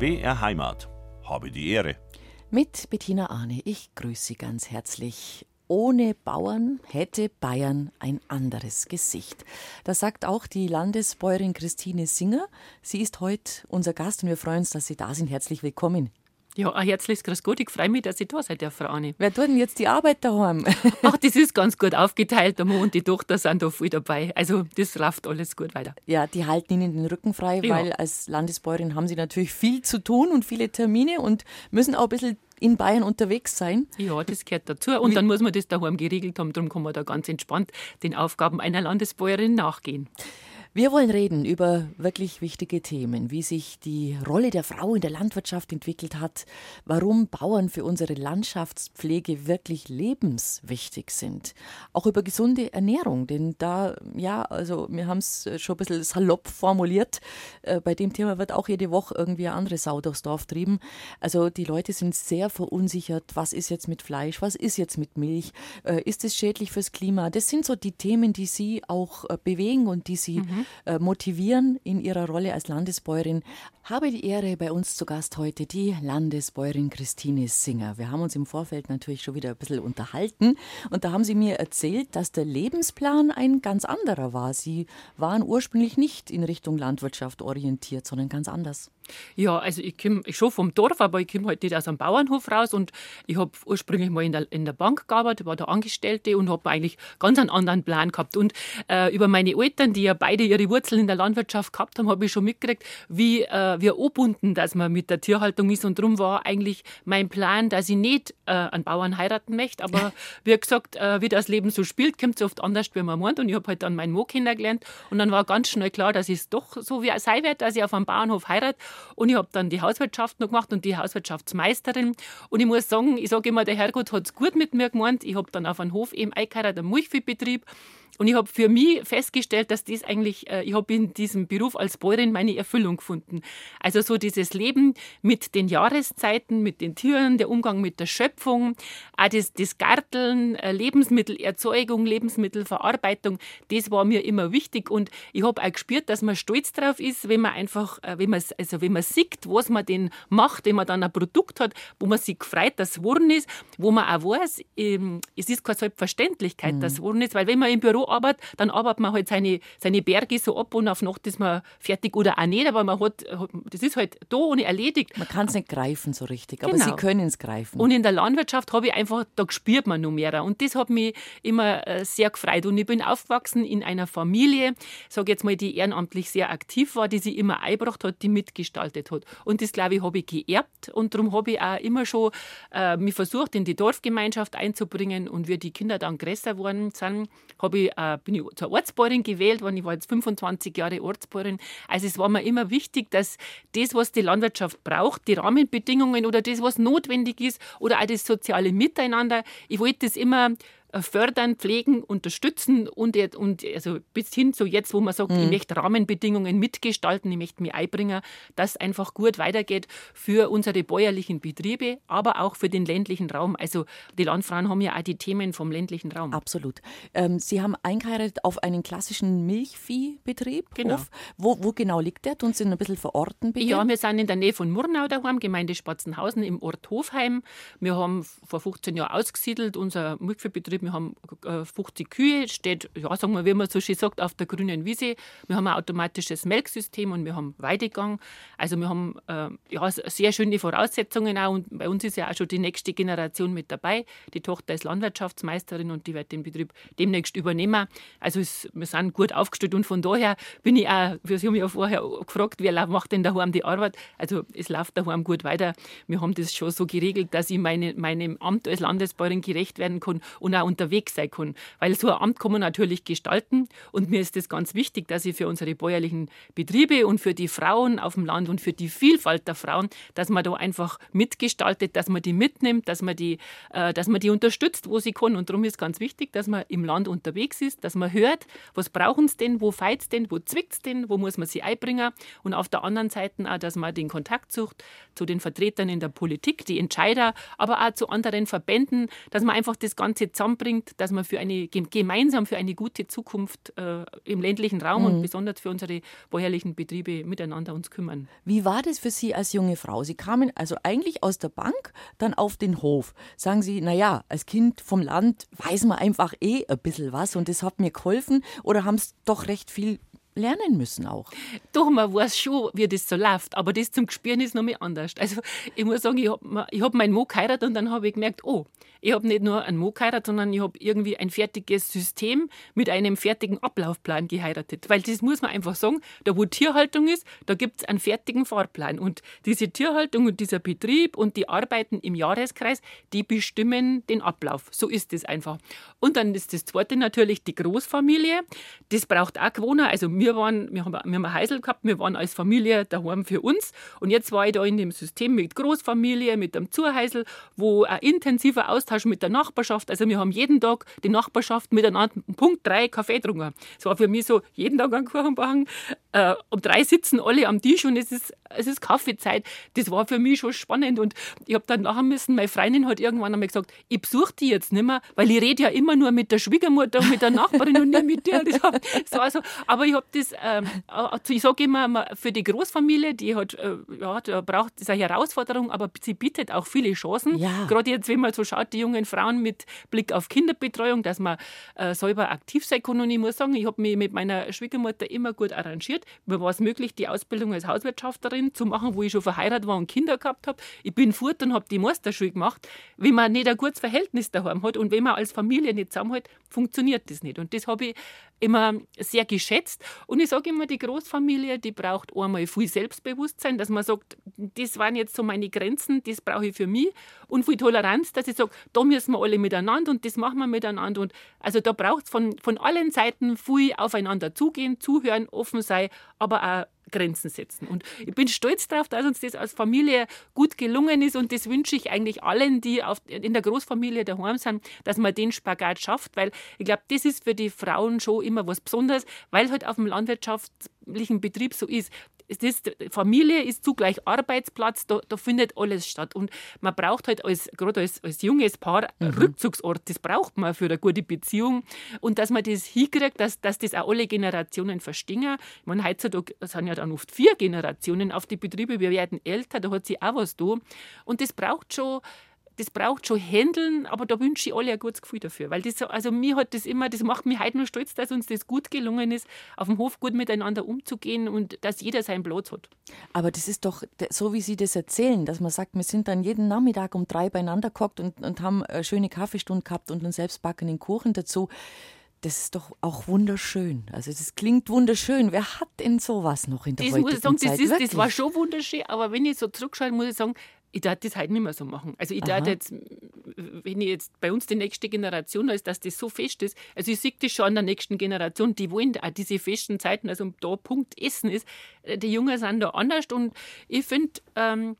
BR Heimat. Habe die Ehre. Mit Bettina Arne. Ich grüße Sie ganz herzlich. Ohne Bauern hätte Bayern ein anderes Gesicht. Das sagt auch die Landesbäuerin Christine Singer. Sie ist heute unser Gast und wir freuen uns, dass Sie da sind. Herzlich willkommen. Ja, ein herzliches Grüß Gott. Ich freue mich, dass ich da seid, Frau Anni. Wer tut denn jetzt die Arbeit daheim? Ach, das ist ganz gut aufgeteilt. Der Mann und die Tochter sind da voll dabei. Also, das läuft alles gut weiter. Ja, die halten Ihnen den Rücken frei, ja. weil als Landesbäuerin haben Sie natürlich viel zu tun und viele Termine und müssen auch ein bisschen in Bayern unterwegs sein. Ja, das gehört dazu. Und dann muss man das daheim geregelt haben. Darum kann man da ganz entspannt den Aufgaben einer Landesbäuerin nachgehen. Wir wollen reden über wirklich wichtige Themen, wie sich die Rolle der Frau in der Landwirtschaft entwickelt hat, warum Bauern für unsere Landschaftspflege wirklich lebenswichtig sind. Auch über gesunde Ernährung, denn da, ja, also wir haben es schon ein bisschen salopp formuliert, äh, bei dem Thema wird auch jede Woche irgendwie eine andere Sau durchs Dorf trieben. Also die Leute sind sehr verunsichert, was ist jetzt mit Fleisch, was ist jetzt mit Milch, äh, ist es schädlich fürs Klima? Das sind so die Themen, die sie auch äh, bewegen und die sie mhm äh, motivieren in ihrer Rolle als Landesbäuerin. Habe die Ehre, bei uns zu Gast heute die Landesbäuerin Christine Singer. Wir haben uns im Vorfeld natürlich schon wieder ein bisschen unterhalten und da haben Sie mir erzählt, dass der Lebensplan ein ganz anderer war. Sie waren ursprünglich nicht in Richtung Landwirtschaft orientiert, sondern ganz anders. Ja, also ich komme schon vom Dorf, aber ich komme halt nicht aus einem Bauernhof raus und ich habe ursprünglich mal in der, in der Bank gearbeitet, war da Angestellte und habe eigentlich ganz einen anderen Plan gehabt. Und äh, über meine Eltern, die ja beide ihre Wurzeln in der Landwirtschaft gehabt haben, habe ich schon mitgekriegt, wie, äh, wie angebunden dass man mit der Tierhaltung ist. Und darum war eigentlich mein Plan, dass ich nicht äh, einen Bauern heiraten möchte, aber wie gesagt, äh, wie das Leben so spielt, kommt es oft anders, wie man meint. Und ich habe halt dann meinen Mo kennengelernt und dann war ganz schnell klar, dass es doch so wie sein wird, dass ich auf einem Bauernhof heirate. Und ich habe dann die Hauswirtschaft noch gemacht und die Hauswirtschaftsmeisterin. Und ich muss sagen, ich sage immer, der Herrgott hat es gut mit mir gemeint. Ich habe dann auf einem Hof eben eingeheiratet, einen Milchviehbetrieb. Und ich habe für mich festgestellt, dass das eigentlich, äh, ich habe in diesem Beruf als Bäuerin meine Erfüllung gefunden. Also so dieses Leben mit den Jahreszeiten, mit den Tieren, der Umgang mit der Schöpfung, auch das, das Garteln, äh, Lebensmittelerzeugung, Lebensmittelverarbeitung, das war mir immer wichtig. Und ich habe auch gespürt, dass man stolz drauf ist, wenn man einfach, äh, wenn man, also wenn man sieht, was man denn macht, wenn man dann ein Produkt hat, wo man sich freut, dass es geworden ist, wo man auch weiß, ähm, es ist keine Selbstverständlichkeit, mhm. dass es geworden ist, weil wenn man im Büro arbeitet, dann arbeitet man halt seine, seine Berge so ab und auf Nacht ist man fertig oder auch nicht, aber man hat, das ist halt da ohne erledigt. Man kann es nicht greifen so richtig, aber genau. Sie können es greifen. Und in der Landwirtschaft habe ich einfach, da spürt man noch mehr und das hat mich immer äh, sehr gefreut und ich bin aufgewachsen in einer Familie, sage jetzt mal, die ehrenamtlich sehr aktiv war, die sich immer eingebracht hat, die mitgestaltet hat und das glaube ich habe ich geerbt und darum habe ich auch immer schon äh, mich versucht in die Dorfgemeinschaft einzubringen und wie die Kinder dann größer geworden sind, habe ich äh, bin ich zur Ortsbäuerin gewählt worden. Ich war jetzt 25 Jahre Ortsbäuerin. Also es war mir immer wichtig, dass das, was die Landwirtschaft braucht, die Rahmenbedingungen oder das, was notwendig ist oder auch das soziale Miteinander, ich wollte das immer fördern, pflegen, unterstützen und, und also bis hin zu jetzt, wo man sagt, mhm. ich möchte Rahmenbedingungen mitgestalten, ich möchte mich einbringen, dass einfach gut weitergeht für unsere bäuerlichen Betriebe, aber auch für den ländlichen Raum. Also die Landfrauen haben ja auch die Themen vom ländlichen Raum. Absolut. Ähm, Sie haben eingeheiratet auf einen klassischen Milchviehbetrieb. Genau. Hof. Wo, wo genau liegt der? Tun Sie ein bisschen verorten, bitte? Ja, wir sind in der Nähe von Murnau daheim, Gemeinde Spatzenhausen im Ort Hofheim. Wir haben vor 15 Jahren ausgesiedelt, unser Milchviehbetrieb wir haben 50 äh, Kühe, steht, ja, sagen wir, wie man so schön sagt, auf der grünen Wiese. Wir haben ein automatisches Melksystem und wir haben Weidegang. Also wir haben äh, ja, sehr schöne Voraussetzungen auch und bei uns ist ja auch schon die nächste Generation mit dabei. Die Tochter ist Landwirtschaftsmeisterin und die wird den Betrieb demnächst übernehmen. Also es, wir sind gut aufgestellt und von daher bin ich auch, Sie haben ja vorher gefragt, wer macht denn daheim die Arbeit? Also es läuft daheim gut weiter. Wir haben das schon so geregelt, dass ich meine, meinem Amt als Landesbäuerin gerecht werden kann und auch unterwegs sein kann. Weil so ein Amt kann man natürlich gestalten und mir ist es ganz wichtig, dass ich für unsere bäuerlichen Betriebe und für die Frauen auf dem Land und für die Vielfalt der Frauen, dass man da einfach mitgestaltet, dass man die mitnimmt, dass man die, äh, dass man die unterstützt, wo sie kann. Und darum ist ganz wichtig, dass man im Land unterwegs ist, dass man hört, was brauchen sie denn, wo feit denn, wo zwickt es denn, wo muss man sie einbringen. Und auf der anderen Seite auch, dass man den Kontakt sucht zu den Vertretern in der Politik, die Entscheider, aber auch zu anderen Verbänden, dass man einfach das Ganze zusammen zusammenbringt, dass man für eine, gemeinsam für eine gute Zukunft äh, im ländlichen Raum mhm. und besonders für unsere bäuerlichen Betriebe miteinander uns kümmern. Wie war das für Sie als junge Frau? Sie kamen also eigentlich aus der Bank, dann auf den Hof. Sagen Sie, naja, als Kind vom Land weiß man einfach eh ein bisschen was und das hat mir geholfen oder haben es doch recht viel lernen müssen auch. Doch, man weiß schon, wie das so läuft, aber das zum Gespüren ist noch mal anders. Also ich muss sagen, ich habe hab meinen Mo geheiratet und dann habe ich gemerkt, oh, ich habe nicht nur einen Mo geheiratet, sondern ich habe irgendwie ein fertiges System mit einem fertigen Ablaufplan geheiratet. Weil das muss man einfach sagen, da wo Tierhaltung ist, da gibt es einen fertigen Fahrplan. Und diese Tierhaltung und dieser Betrieb und die Arbeiten im Jahreskreis, die bestimmen den Ablauf. So ist es einfach. Und dann ist das zweite natürlich die Großfamilie. Das braucht auch Gewohner. Also wir waren, wir haben, wir haben Heisel gehabt, wir waren als Familie daheim für uns. Und jetzt war ich da in dem System mit Großfamilie, mit einem Zuheisel, wo ein intensiver Austausch mit der Nachbarschaft, also wir haben jeden Tag die Nachbarschaft miteinander Punkt drei Kaffee getrunken. Es war für mich so, jeden Tag einen Kuchen backen. Äh, um drei sitzen alle am Tisch und es ist, es ist Kaffeezeit. Das war für mich schon spannend. Und ich habe dann nachher müssen, meine Freundin hat irgendwann einmal gesagt, ich besuche die jetzt nicht mehr, weil ich rede ja immer nur mit der Schwiegermutter und mit der Nachbarin und nicht mit dir. Das war so. Aber ich habe das, ähm, äh, ich sage immer, für die Großfamilie, die hat, äh, ja, da braucht, das ist eine Herausforderung, aber sie bietet auch viele Chancen. Ja. Gerade jetzt, wenn man so schaut, die jungen Frauen mit Blick auf Kinderbetreuung, dass man äh, selber aktiv sein kann. Und ich muss sagen, ich habe mich mit meiner Schwiegermutter immer gut arrangiert. Mir war es möglich, die Ausbildung als Hauswirtschafterin zu machen, wo ich schon verheiratet war und Kinder gehabt habe. Ich bin fort und habe die Meisterschule gemacht. Wenn man nicht ein gutes Verhältnis daheim hat und wenn man als Familie nicht zusammenhält, funktioniert das nicht. Und das habe ich immer sehr geschätzt. Und ich sage immer, die Großfamilie, die braucht einmal viel Selbstbewusstsein, dass man sagt, das waren jetzt so meine Grenzen, das brauche ich für mich. Und viel Toleranz, dass ich sage, da müssen wir alle miteinander und das machen wir miteinander. Und also da braucht es von, von allen Seiten viel aufeinander zugehen, zuhören, offen sein, aber auch Grenzen setzen. Und ich bin stolz darauf, dass uns das als Familie gut gelungen ist. Und das wünsche ich eigentlich allen, die auf, in der Großfamilie daheim sind, dass man den Spagat schafft, weil ich glaube, das ist für die Frauen schon immer was Besonderes, weil halt auf dem landwirtschaftlichen Betrieb so ist ist, Familie ist zugleich Arbeitsplatz, da, da, findet alles statt. Und man braucht halt als, gerade als, als junges Paar mhm. Rückzugsort, das braucht man für eine gute Beziehung. Und dass man das hinkriegt, dass, dass das auch alle Generationen verstehen. Ich meine, heutzutage sind ja dann oft vier Generationen auf die Betriebe, wir werden älter, da hat sich auch was da. Und das braucht schon das braucht schon Händeln, aber da wünsche ich alle ein gutes Gefühl dafür. Weil das, also mir hat das immer, das macht mich heute nur stolz, dass uns das gut gelungen ist, auf dem Hof gut miteinander umzugehen und dass jeder seinen Platz hat. Aber das ist doch so, wie Sie das erzählen, dass man sagt, wir sind dann jeden Nachmittag um drei beieinander gehockt und, und haben eine schöne Kaffeestunde gehabt und einen selbstbackenen Kuchen dazu. Das ist doch auch wunderschön. Also das klingt wunderschön. Wer hat denn sowas noch in der das heutigen muss ich sagen, Zeit? Das, ist, das war schon wunderschön, aber wenn ich so zurückschaue, muss ich sagen, ich darf das halt nicht mehr so machen. Also ich darf jetzt, wenn ich jetzt bei uns die nächste Generation ist, dass das so fest ist, also ich sehe das schon an der nächsten Generation, die wollen auch diese festen Zeiten, also da Punkt Essen ist, äh, die Jungen sind da anders und ich finde, ähm,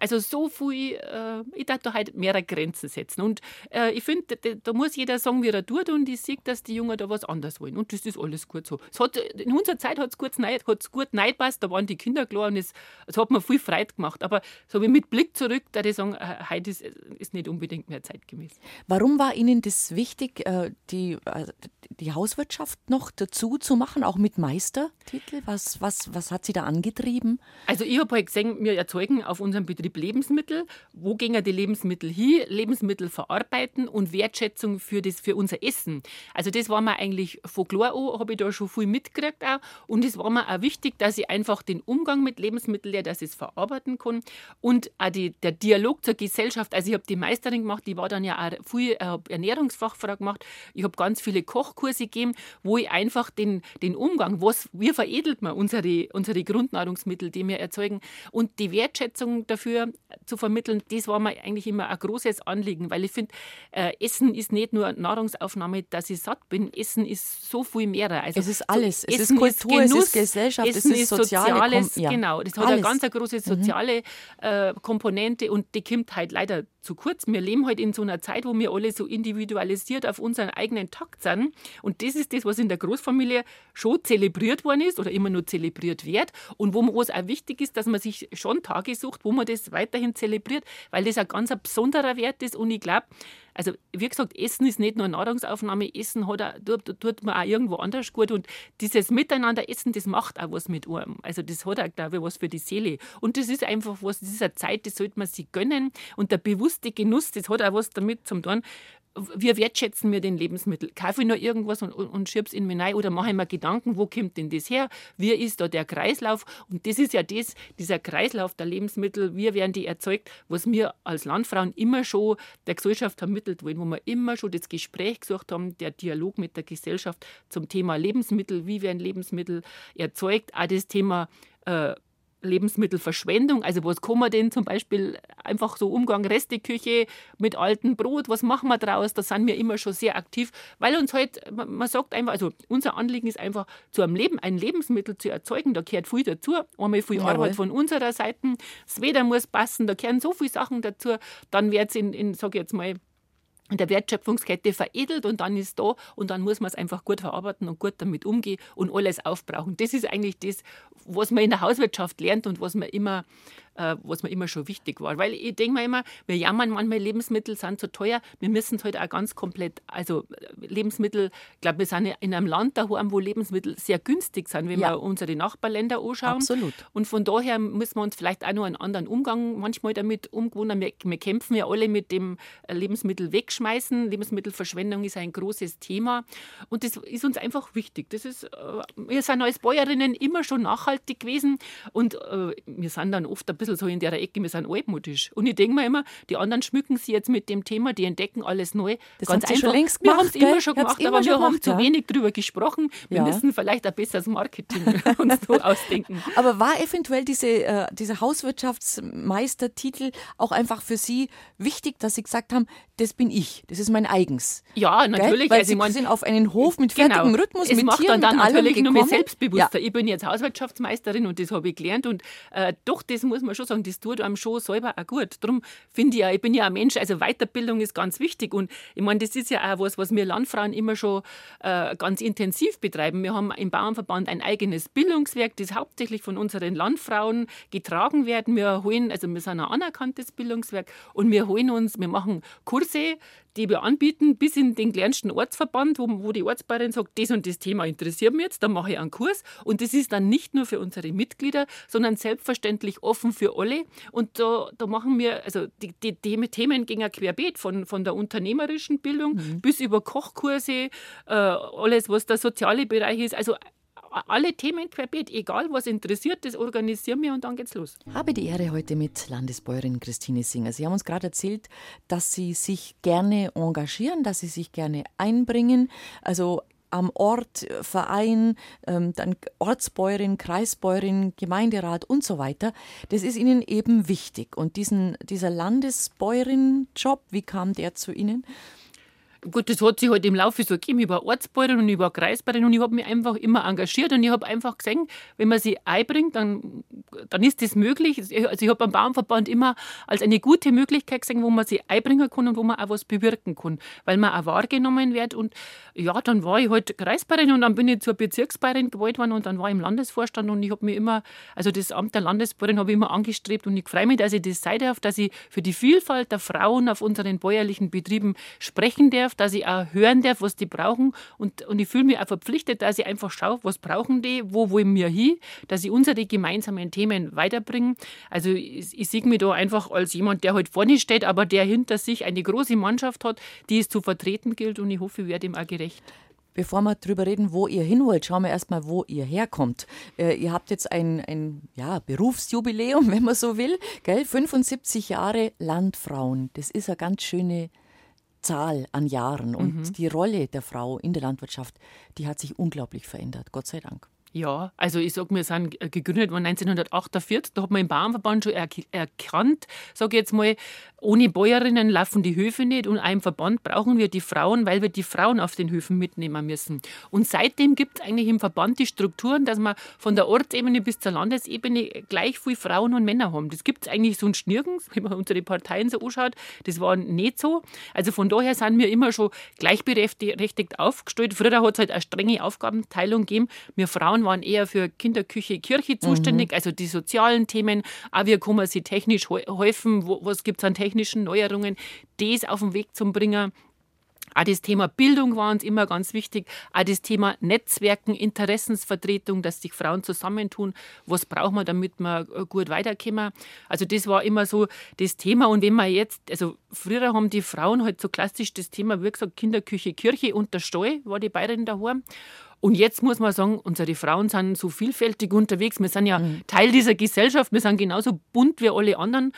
also so viel, äh, ich darf da halt mehrere Grenzen setzen. Und äh, ich finde, da, da, muss jeder sagen, wie er tut und ich sehe, dass die Jungen da was anderes wollen. Und das ist alles gut so. Hat, in unserer Zeit hat es gut, neid, gut neidpasst, da waren die Kinder klar und es, es hat mir viel Freude gemacht. Aber so wie mit Blick zurück, da ich sagen, heute ist, ist nicht unbedingt mehr zeitgemäß. Warum war Ihnen das wichtig, äh, die, äh, die Hauswirtschaft noch dazu zu machen, auch mit Meistertitel? Was, was, was hat Sie da angetrieben? Also ich habe halt gesehen, wir erzeugen auf unserem Betrieb Betrieb Lebensmittel. Wo gehen die Lebensmittel hin? Lebensmittel verarbeiten und Wertschätzung für, das, für unser Essen. Also das war mir eigentlich von klar an, habe ich da schon viel mitgekriegt auch. Und es war mir auch wichtig, dass ich einfach den Umgang mit Lebensmitteln, ja, dass ich es verarbeiten kann. Und auch die, der Dialog zur Gesellschaft. Also ich habe die Meisterin gemacht, die war dann ja auch viel äh, Ernährungsfachfrau gemacht. Ich habe ganz viele Kochkurse gegeben, wo ich einfach den, den Umgang, was, wie veredelt man unsere, unsere Grundnahrungsmittel, die wir erzeugen und die Wertschätzung dafür dafür zu vermitteln, das war mir eigentlich immer ein großes Anliegen, weil ich finde, äh, Essen ist nicht nur Nahrungsaufnahme, dass ich satt bin. Essen ist so viel mehr. Also, es ist alles. So, es ist Kultur, ist Genuss, es ist Gesellschaft, Essen es ist, soziale, Soziales. Ja. Genau, das hat alles. eine ganz große mhm. soziale äh, Komponente und die kommt halt leider zu kurz. Wir leben halt in so einer Zeit, wo wir alle so individualisiert auf unseren eigenen Takt sind. Und das ist das, was in der Großfamilie schon zelebriert worden ist oder immer nur zelebriert wird. Und wo es auch wichtig ist, dass man sich schon Tage sucht, wo man das weiterhin zelebriert, weil das ein ganz besonderer Wert ist. Und ich glaube, also wie gesagt, Essen ist nicht nur Nahrungsaufnahme, Essen hat auch, tut, tut man auch irgendwo anders gut und dieses Miteinander essen, das macht auch was mit einem. Also das hat auch, glaube ich, was für die Seele. Und das ist einfach was, das ist eine Zeit, das sollte man sich gönnen und der bewusste Genuss, das hat auch was damit zum tun, wie wertschätzen wir den Lebensmittel? Kaufe ich nur irgendwas und, und, und schieb's in mich rein oder mache ich mir Gedanken, wo kommt denn das her? Wie ist da der Kreislauf? Und das ist ja das, dieser Kreislauf der Lebensmittel, wie werden die erzeugt, was wir als Landfrauen immer schon der Gesellschaft vermittelt wollen, wo wir immer schon das Gespräch gesucht haben, der Dialog mit der Gesellschaft zum Thema Lebensmittel, wie werden Lebensmittel erzeugt, auch das Thema äh, Lebensmittelverschwendung. Also was kann man denn zum Beispiel einfach so Umgang Resteküche mit altem Brot, was machen wir draus? Da sind wir immer schon sehr aktiv, weil uns halt, man sagt einfach, also unser Anliegen ist einfach, zu einem Leben ein Lebensmittel zu erzeugen. Da gehört viel dazu. Einmal viel Jawohl. Arbeit von unserer Seite. Das Wetter muss passen, da gehören so viele Sachen dazu. Dann wird es in, in sage ich jetzt mal, in der Wertschöpfungskette veredelt und dann ist da und dann muss man es einfach gut verarbeiten und gut damit umgehen und alles aufbrauchen. Das ist eigentlich das, was man in der Hauswirtschaft lernt und was man immer was mir immer schon wichtig war. Weil ich denke mir immer, wir jammern manchmal, Lebensmittel sind zu teuer. Wir müssen es halt auch ganz komplett, also Lebensmittel, ich glaube, wir sind in einem Land daheim, wo Lebensmittel sehr günstig sind, wenn ja. wir unsere Nachbarländer anschauen. Absolut. Und von daher müssen wir uns vielleicht auch noch einen anderen Umgang manchmal damit umgewöhnen. Wir, wir kämpfen ja alle mit dem Lebensmittel wegschmeißen. Lebensmittelverschwendung ist ein großes Thema. Und das ist uns einfach wichtig. Das ist, äh, wir sind als Bäuerinnen immer schon nachhaltig gewesen und äh, wir sind dann oft ein bisschen so in der Ecke, wir sind altmodisch. Und ich denke mir immer, die anderen schmücken sich jetzt mit dem Thema, die entdecken alles neu. Das Ganz haben einfach. schon längst gemacht. Wir haben es immer schon gemacht, aber wir haben zu wenig darüber gesprochen. Wir ja. müssen vielleicht ein besseres Marketing uns so ausdenken. Aber war eventuell diese, äh, dieser Hauswirtschaftsmeistertitel auch einfach für Sie wichtig, dass Sie gesagt haben, das bin ich, das ist mein eigens? Ja, natürlich. Gell? Weil also Sie mein, sind auf einen Hof mit fertigem genau. Rhythmus, es mit macht Tieren, dann, dann natürlich nur mehr selbstbewusster. Ja. Ich bin jetzt Hauswirtschaftsmeisterin und das habe ich gelernt und äh, doch, das muss man schon sagen, das tut einem schon selber auch gut. Darum finde ich ja, ich bin ja ein Mensch, also Weiterbildung ist ganz wichtig und ich meine, das ist ja auch was, was wir Landfrauen immer schon äh, ganz intensiv betreiben. Wir haben im Bauernverband ein eigenes Bildungswerk, das hauptsächlich von unseren Landfrauen getragen werden. Wir holen, also wir sind ein anerkanntes Bildungswerk und wir holen uns, wir machen Kurse, die wir anbieten, bis in den kleinsten Ortsverband, wo, wo die Ortsbeirin sagt, das und das Thema interessiert mich jetzt, dann mache ich einen Kurs. Und das ist dann nicht nur für unsere Mitglieder, sondern selbstverständlich offen für alle. Und da, da machen wir, also die, die, die Themen gehen ja querbeet, von, von der unternehmerischen Bildung mhm. bis über Kochkurse, äh, alles, was der soziale Bereich ist. Also alle Themen querbeet, egal was interessiert, das organisieren wir und dann geht's los. Habe die Ehre heute mit Landesbäuerin Christine Singer. Sie haben uns gerade erzählt, dass Sie sich gerne engagieren, dass Sie sich gerne einbringen. Also am Ort, Verein, ähm, dann Ortsbäuerin, Kreisbäuerin, Gemeinderat und so weiter. Das ist Ihnen eben wichtig. Und diesen, dieser Landesbäuerin-Job, wie kam der zu Ihnen? Gut, das hat sich halt im Laufe so gegeben. Ich war Ortsbäuerin und ich war Kreisbäuerin und ich habe mich einfach immer engagiert und ich habe einfach gesehen, wenn man sie einbringt, dann, dann ist das möglich. Also ich habe am Bauernverband immer als eine gute Möglichkeit gesehen, wo man sie einbringen kann und wo man auch was bewirken kann, weil man auch wahrgenommen wird. Und ja, dann war ich halt Kreisbäuerin und dann bin ich zur Bezirksbäuerin gewählt worden und dann war ich im Landesvorstand und ich habe mir immer, also das Amt der Landesbäuerin habe ich immer angestrebt und ich freue mich, dass ich das sein darf, dass ich für die Vielfalt der Frauen auf unseren bäuerlichen Betrieben sprechen darf darf, dass ich auch hören darf, was die brauchen. Und, und ich fühle mich auch verpflichtet, dass ich einfach schaue, was brauchen die, wo wollen wir hin, dass ich unsere gemeinsamen Themen weiterbringe. Also ich, ich sehe mich da einfach als jemand, der halt vorne steht, aber der hinter sich eine große Mannschaft hat, die es zu vertreten gilt und ich hoffe, ich werde ihm auch gerecht. Bevor wir darüber reden, wo ihr hin wollt, schauen wir erstmal, wo ihr herkommt. Äh, ihr habt jetzt ein, ein ja, Berufsjubiläum, wenn man so will. Gell? 75 Jahre Landfrauen. Das ist eine ganz schöne Zahl an Jahren und mhm. die Rolle der Frau in der Landwirtschaft, die hat sich unglaublich verändert, Gott sei Dank. Ja, also ich sage, wir sind gegründet worden 1948. Da hat man im Bauernverband schon erkannt, sage jetzt mal, ohne Bäuerinnen laufen die Höfe nicht und einem Verband brauchen wir die Frauen, weil wir die Frauen auf den Höfen mitnehmen müssen. Und seitdem gibt es eigentlich im Verband die Strukturen, dass wir von der Ortsebene bis zur Landesebene gleich viel Frauen und Männer haben. Das gibt es eigentlich sonst nirgends, wenn man unsere Parteien so anschaut. Das war nicht so. Also von daher sind wir immer schon gleichberechtigt aufgestellt. Früher hat es halt eine strenge Aufgabenteilung gegeben. Wir Frauen Frauen waren eher für Kinderküche, Kirche zuständig, mhm. also die sozialen Themen, auch wie kann man sie technisch helfen, was gibt es an technischen Neuerungen, das auf den Weg zu bringen. Auch das Thema Bildung war uns immer ganz wichtig. Auch das Thema Netzwerken, Interessensvertretung, dass sich Frauen zusammentun. Was braucht man, damit wir äh, gut weiterkommen? Also das war immer so das Thema. Und wenn man jetzt, also früher haben die Frauen halt so klassisch das Thema, wie gesagt, Kinderküche, Kirche und der Stall war die Bayerin daheim. Und jetzt muss man sagen, unsere Frauen sind so vielfältig unterwegs. Wir sind ja mhm. Teil dieser Gesellschaft. Wir sind genauso bunt wie alle anderen.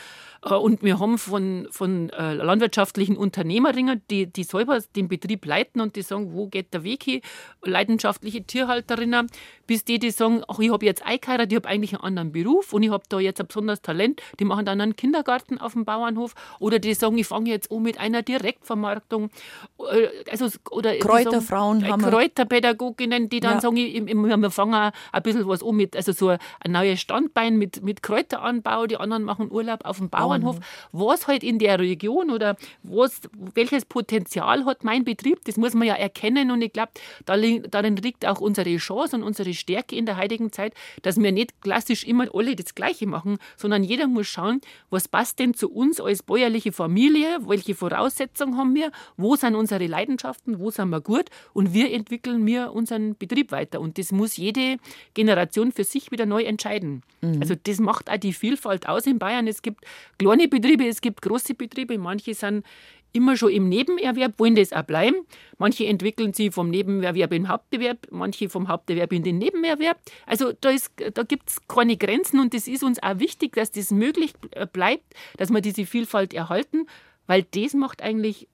Äh, und wir haben von, von äh, landwirtschaftlichen Unternehmerinnen, die, die selber den Betrieb leiten und die sagen, wo geht der Weg hin? Leidenschaftliche Tierhalterinnen, bis die, die sagen, ach, ich habe jetzt eingeheiratet, ich habe eigentlich einen anderen Beruf und ich habe da jetzt ein besonderes Talent. Die machen dann einen Kindergarten auf dem Bauernhof. Oder die sagen, ich fange jetzt an mit einer Direktvermarktung. Äh, also, oder Kräuterfrauen sagen, haben Kräuterpädagoginnen, die dann ja. sagen, ich, ich, wir fangen ein bisschen was an mit, also so ein neues Standbein mit, mit Kräuteranbau. Die anderen machen Urlaub auf dem Bauernhof. Bauernhof, was halt in der Region oder was, welches Potenzial hat mein Betrieb, das muss man ja erkennen und ich glaube, darin liegt auch unsere Chance und unsere Stärke in der heutigen Zeit, dass wir nicht klassisch immer alle das Gleiche machen, sondern jeder muss schauen, was passt denn zu uns als bäuerliche Familie, welche Voraussetzungen haben wir, wo sind unsere Leidenschaften, wo sind wir gut und wie entwickeln wir unseren Betrieb weiter. Und das muss jede Generation für sich wieder neu entscheiden. Mhm. Also das macht auch die Vielfalt aus in Bayern. Es gibt kleine Betriebe, es gibt große Betriebe. Manche sind immer schon im Nebenerwerb, wollen das auch bleiben. Manche entwickeln sie vom Nebenerwerb in den Haupterwerb, manche vom Haupterwerb in den Nebenerwerb. Also da, da gibt es keine Grenzen und es ist uns auch wichtig, dass das möglich bleibt, dass wir diese Vielfalt erhalten, weil das macht eigentlich äh,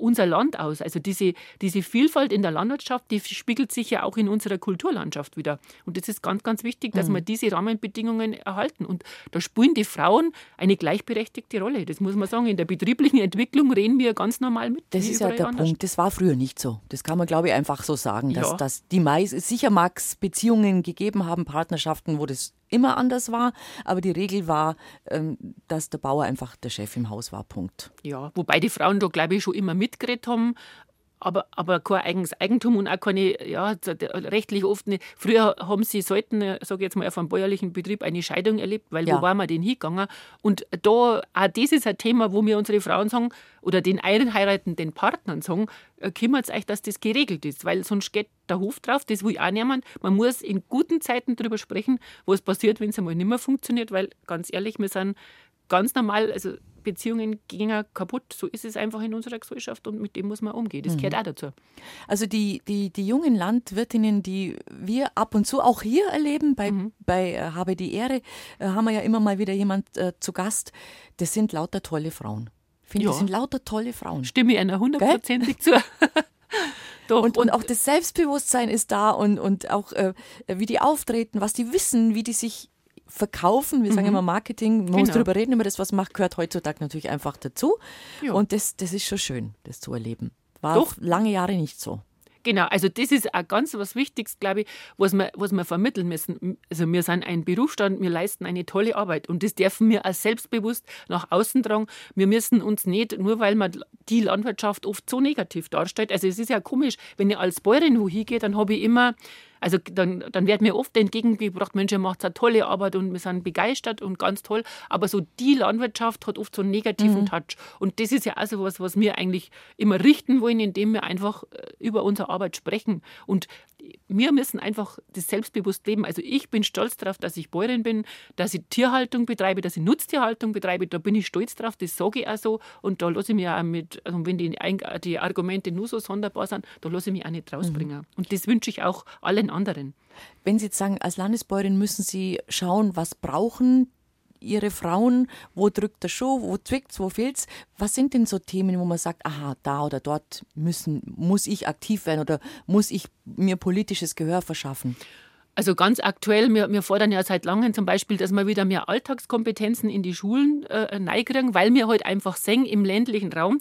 unser Land aus. Also diese, diese Vielfalt in der Landwirtschaft, die spiegelt sich ja auch in unserer Kulturlandschaft wieder. Und es ist ganz, ganz wichtig, dass mhm. wir diese Rahmenbedingungen erhalten. Und da spielen die Frauen eine gleichberechtigte Rolle. Das muss man sagen. In der betrieblichen Entwicklung reden wir ganz normal mit. Das ist ja der anders. Punkt. Das war früher nicht so. Das kann man, glaube ich, einfach so sagen. Dass, ja. dass die meisten, sicher mag es Beziehungen gegeben haben, Partnerschaften, wo das immer anders war, aber die Regel war, ähm, dass der Bauer einfach der Chef im Haus war. Punkt. Ja, wobei die Frauen da, glaube ich, schon immer mitgeredet haben, aber, aber kein eigenes Eigentum und auch keine, ja, rechtlich oft nicht. Früher haben sie selten, sage ich jetzt mal, auf einem bäuerlichen Betrieb eine Scheidung erlebt, weil ja. wo waren wir denn hingegangen? Und da, auch das ist ein Thema, wo mir unsere Frauen sagen, oder den heiratenden Partnern sagen, äh, kümmert euch, dass das geregelt ist, weil sonst geht der Hof drauf, das will auch niemand. Man muss in guten Zeiten darüber sprechen, was passiert, wenn es einmal nicht mehr funktioniert, weil ganz ehrlich, wir sind ganz normal, also Beziehungen gingen kaputt. So ist es einfach in unserer Gesellschaft und mit dem muss man umgehen. Das mhm. gehört auch dazu. Also die, die, die jungen Landwirtinnen, die wir ab und zu auch hier erleben, bei, mhm. bei äh, Habe die Ehre, äh, haben wir ja immer mal wieder jemand äh, zu Gast, das sind lauter tolle Frauen. Ich finde, ja. das sind lauter tolle Frauen. Stimme ich einer hundertprozentig zu. Doch, und, und, auch das Selbstbewusstsein ist da und, und auch äh, wie die auftreten, was die wissen, wie die sich verkaufen. Wir sagen mhm. immer Marketing, man genau. muss darüber reden, über das, was macht, gehört heutzutage natürlich einfach dazu. Ja. Und das, das ist schon schön, das zu erleben. War Doch. lange Jahre nicht so. Genau, also das ist auch ganz was Wichtiges, glaube ich, was wir, was wir vermitteln müssen. Also wir sind ein Berufsstand, wir leisten eine tolle Arbeit und das dürfen wir als selbstbewusst nach außen tragen. Wir müssen uns nicht, nur weil man die Landwirtschaft oft so negativ darstellt, also es ist ja komisch, wenn ich als Bäuerin wo hingehe, dann habe ich immer also dann, dann wird mir oft entgegengebracht, Mensch, ihr macht eine tolle Arbeit und wir sind begeistert und ganz toll. Aber so die Landwirtschaft hat oft so einen negativen mhm. Touch. Und das ist ja auch so was, was wir eigentlich immer richten wollen, indem wir einfach äh, über unsere Arbeit sprechen. Und wir müssen einfach das selbstbewusst leben. Also ich bin stolz darauf, dass ich Bäuerin bin, dass ich Tierhaltung betreibe, dass ich Nutztierhaltung betreibe. Da bin ich stolz drauf, das sage ich auch so. Und da lasse ich mich auch mit, also wenn die, die Argumente nur so sonderbar sind, da lasse ich mich auch nicht rausbringen. Mhm. Und das wünsche ich auch allen anderen. Wenn Sie jetzt sagen, als Landesbäuerin müssen Sie schauen, was brauchen Ihre Frauen, wo drückt der Schuh, wo zwickt's, wo fehlt's? Was sind denn so Themen, wo man sagt, aha, da oder dort müssen, muss ich aktiv werden oder muss ich mir politisches Gehör verschaffen? Also ganz aktuell, wir, wir fordern ja seit langem zum Beispiel, dass wir wieder mehr Alltagskompetenzen in die Schulen äh, neigern, weil wir heute halt einfach sehen im ländlichen Raum,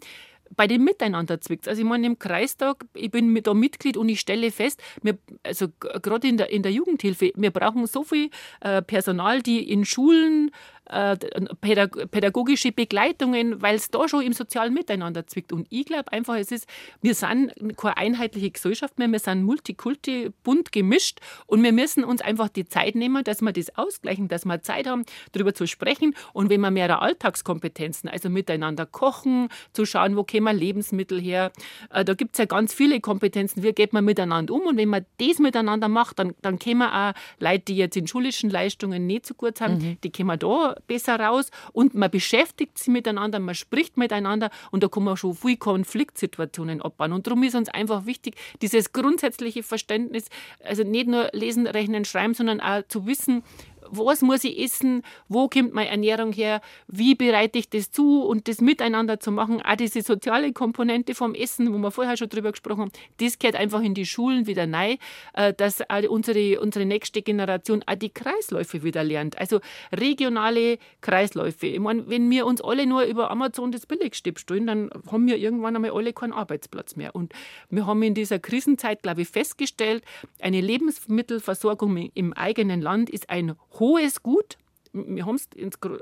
bei dem Miteinander zwickt. Also ich meine, im Kreistag, ich bin da Mitglied und ich stelle fest, wir, also gerade in der, in der Jugendhilfe, wir brauchen so viel äh, Personal, die in Schulen äh, pädagogische Begleitungen, weil es da schon im sozialen Miteinander zwickt. Und ich glaube einfach, es ist, wir sind keine einheitliche Gesellschaft mehr, wir sind multikulti, bunt gemischt und wir müssen uns einfach die Zeit nehmen, dass wir das ausgleichen, dass wir Zeit haben, darüber zu sprechen. Und wenn wir mehr Alltagskompetenzen, also miteinander kochen, zu schauen, wo kommen Lebensmittel her, äh, da gibt es ja ganz viele Kompetenzen, wie geht man miteinander um. Und wenn man das miteinander macht, dann, dann können wir auch Leute, die jetzt in schulischen Leistungen nicht so gut haben, mhm. die können wir da besser raus und man beschäftigt sich miteinander, man spricht miteinander und da kann man schon viele Konfliktsituationen abbauen. Und darum ist uns einfach wichtig, dieses grundsätzliche Verständnis, also nicht nur lesen, rechnen, schreiben, sondern auch zu wissen, was muss ich essen, wo kommt meine Ernährung her, wie bereite ich das zu und das miteinander zu machen. Auch diese soziale Komponente vom Essen, wo wir vorher schon drüber gesprochen haben, das gehört einfach in die Schulen wieder rein, äh, dass unsere, unsere nächste Generation auch die Kreisläufe wieder lernt. Also regionale Kreisläufe. Ich meine, wenn wir uns alle nur über Amazon das Billigstipp stellen, dann haben wir irgendwann einmal alle keinen Arbeitsplatz mehr. Und wir haben in dieser Krisenzeit, glaube ich, festgestellt, eine Lebensmittelversorgung im eigenen Land ist ein hohes Gut. Wir haben es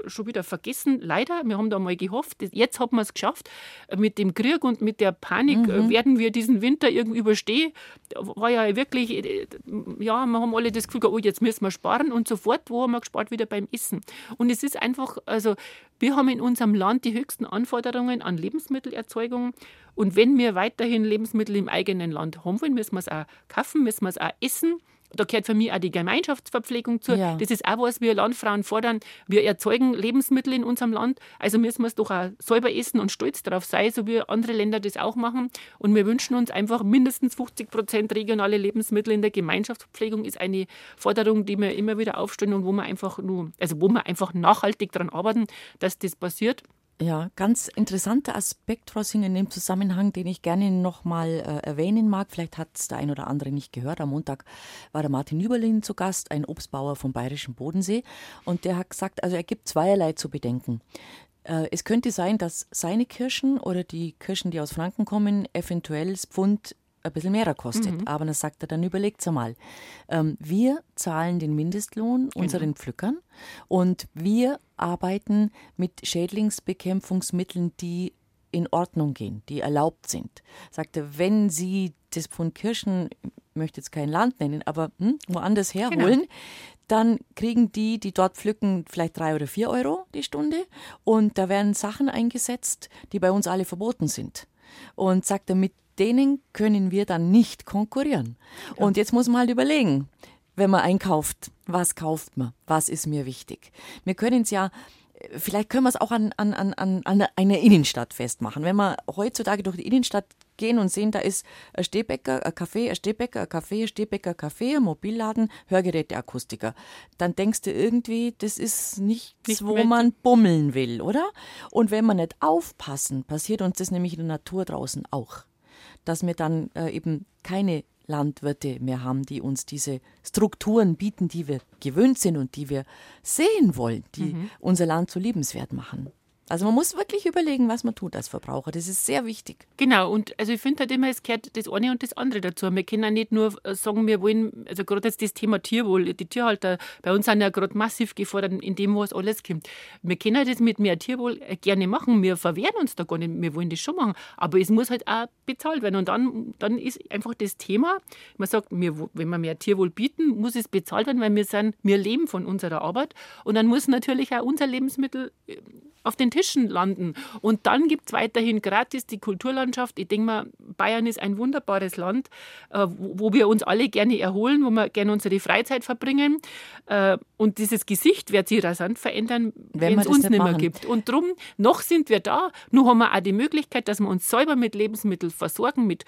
schon wieder vergessen, leider. Wir haben da mal gehofft, jetzt haben wir es geschafft. Mit dem Krieg und mit der Panik äh, mhm. werden wir diesen Winter irgendwie überstehen. War ja wirklich, äh, ja, wir haben alle das Gefühl, oh, jetzt müssen wir sparen und sofort, wo haben wir gespart? Wieder beim Essen. Und es ist einfach, also wir haben in unserem Land die höchsten Anforderungen an Lebensmittelerzeugung. Und wenn wir weiterhin Lebensmittel im eigenen Land haben wollen, müssen wir es auch kaufen, müssen wir es auch essen da gehört für mich auch die Gemeinschaftsverpflegung zu. Ja. Das ist auch was wir Landfrauen fordern. Wir erzeugen Lebensmittel in unserem Land, also müssen wir es doch auch selber essen und stolz darauf sein, so wie andere Länder das auch machen. Und wir wünschen uns einfach mindestens 50 Prozent regionale Lebensmittel in der Gemeinschaftsverpflegung ist eine Forderung, die wir immer wieder aufstellen und wo wir einfach nur, also wo wir einfach nachhaltig daran arbeiten, dass das passiert. Ja, ganz interessanter Aspekt, Frau Singer, in dem Zusammenhang, den ich gerne noch mal äh, erwähnen mag. Vielleicht hat es der ein oder andere nicht gehört. Am Montag war der Martin Überlin zu Gast, ein Obstbauer vom Bayerischen Bodensee. Und der hat gesagt, also er gibt zweierlei zu bedenken. Äh, es könnte sein, dass seine Kirschen oder die Kirschen, die aus Franken kommen, eventuell das Pfund ein bisschen mehr kostet. Mhm. Aber dann sagt er, dann überlegt mal. Ähm, wir zahlen den Mindestlohn genau. unseren Pflückern und wir arbeiten mit Schädlingsbekämpfungsmitteln, die in Ordnung gehen, die erlaubt sind. Sagt er, wenn Sie das Pfund Kirschen, ich möchte jetzt kein Land nennen, aber hm, woanders herholen, genau. dann kriegen die, die dort pflücken, vielleicht drei oder vier Euro die Stunde und da werden Sachen eingesetzt, die bei uns alle verboten sind. Und sagt er, mit denen können wir dann nicht konkurrieren. Ja. Und jetzt muss man halt überlegen, wenn man einkauft, was kauft man, was ist mir wichtig. Wir können es ja vielleicht können wir es auch an, an, an, an einer Innenstadt festmachen. Wenn wir heutzutage durch die Innenstadt gehen und sehen, da ist ein Stehbäcker, ein Café, ein Stehbäcker, ein Café, ein Stehbäcker, ein Café, ein Mobilladen, Hörgeräteakustiker. Dann denkst du irgendwie, das ist nichts, nicht wo man bummeln will, oder? Und wenn wir nicht aufpassen, passiert uns das nämlich in der Natur draußen auch dass wir dann äh, eben keine Landwirte mehr haben, die uns diese Strukturen bieten, die wir gewöhnt sind und die wir sehen wollen, die mhm. unser Land so liebenswert machen. Also man muss wirklich überlegen, was man tut als Verbraucher. Das ist sehr wichtig. Genau, und also ich finde halt immer, es gehört das eine und das andere dazu. Wir können ja nicht nur äh, sagen, wir wollen, also gerade jetzt das Thema Tierwohl, die Tierhalter bei uns sind ja gerade massiv gefordert in dem, was alles kommt. Wir können das mit mehr Tierwohl äh, gerne machen, wir verwehren uns da gar nicht, wir wollen das schon machen, aber es muss halt auch bezahlt werden. Und dann, dann ist einfach das Thema, man sagt, wir, wenn wir mehr Tierwohl bieten, muss es bezahlt werden, weil wir, sind, wir leben von unserer Arbeit und dann muss natürlich auch unser Lebensmittel äh, auf den Tischen landen. Und dann gibt es weiterhin gratis die Kulturlandschaft. Ich denke mal, Bayern ist ein wunderbares Land, äh, wo wir uns alle gerne erholen, wo wir gerne unsere Freizeit verbringen. Äh, und dieses Gesicht wird sich rasant verändern, wenn es uns nicht mehr gibt. Und darum, noch sind wir da, nur haben wir auch die Möglichkeit, dass wir uns selber mit Lebensmitteln versorgen, mit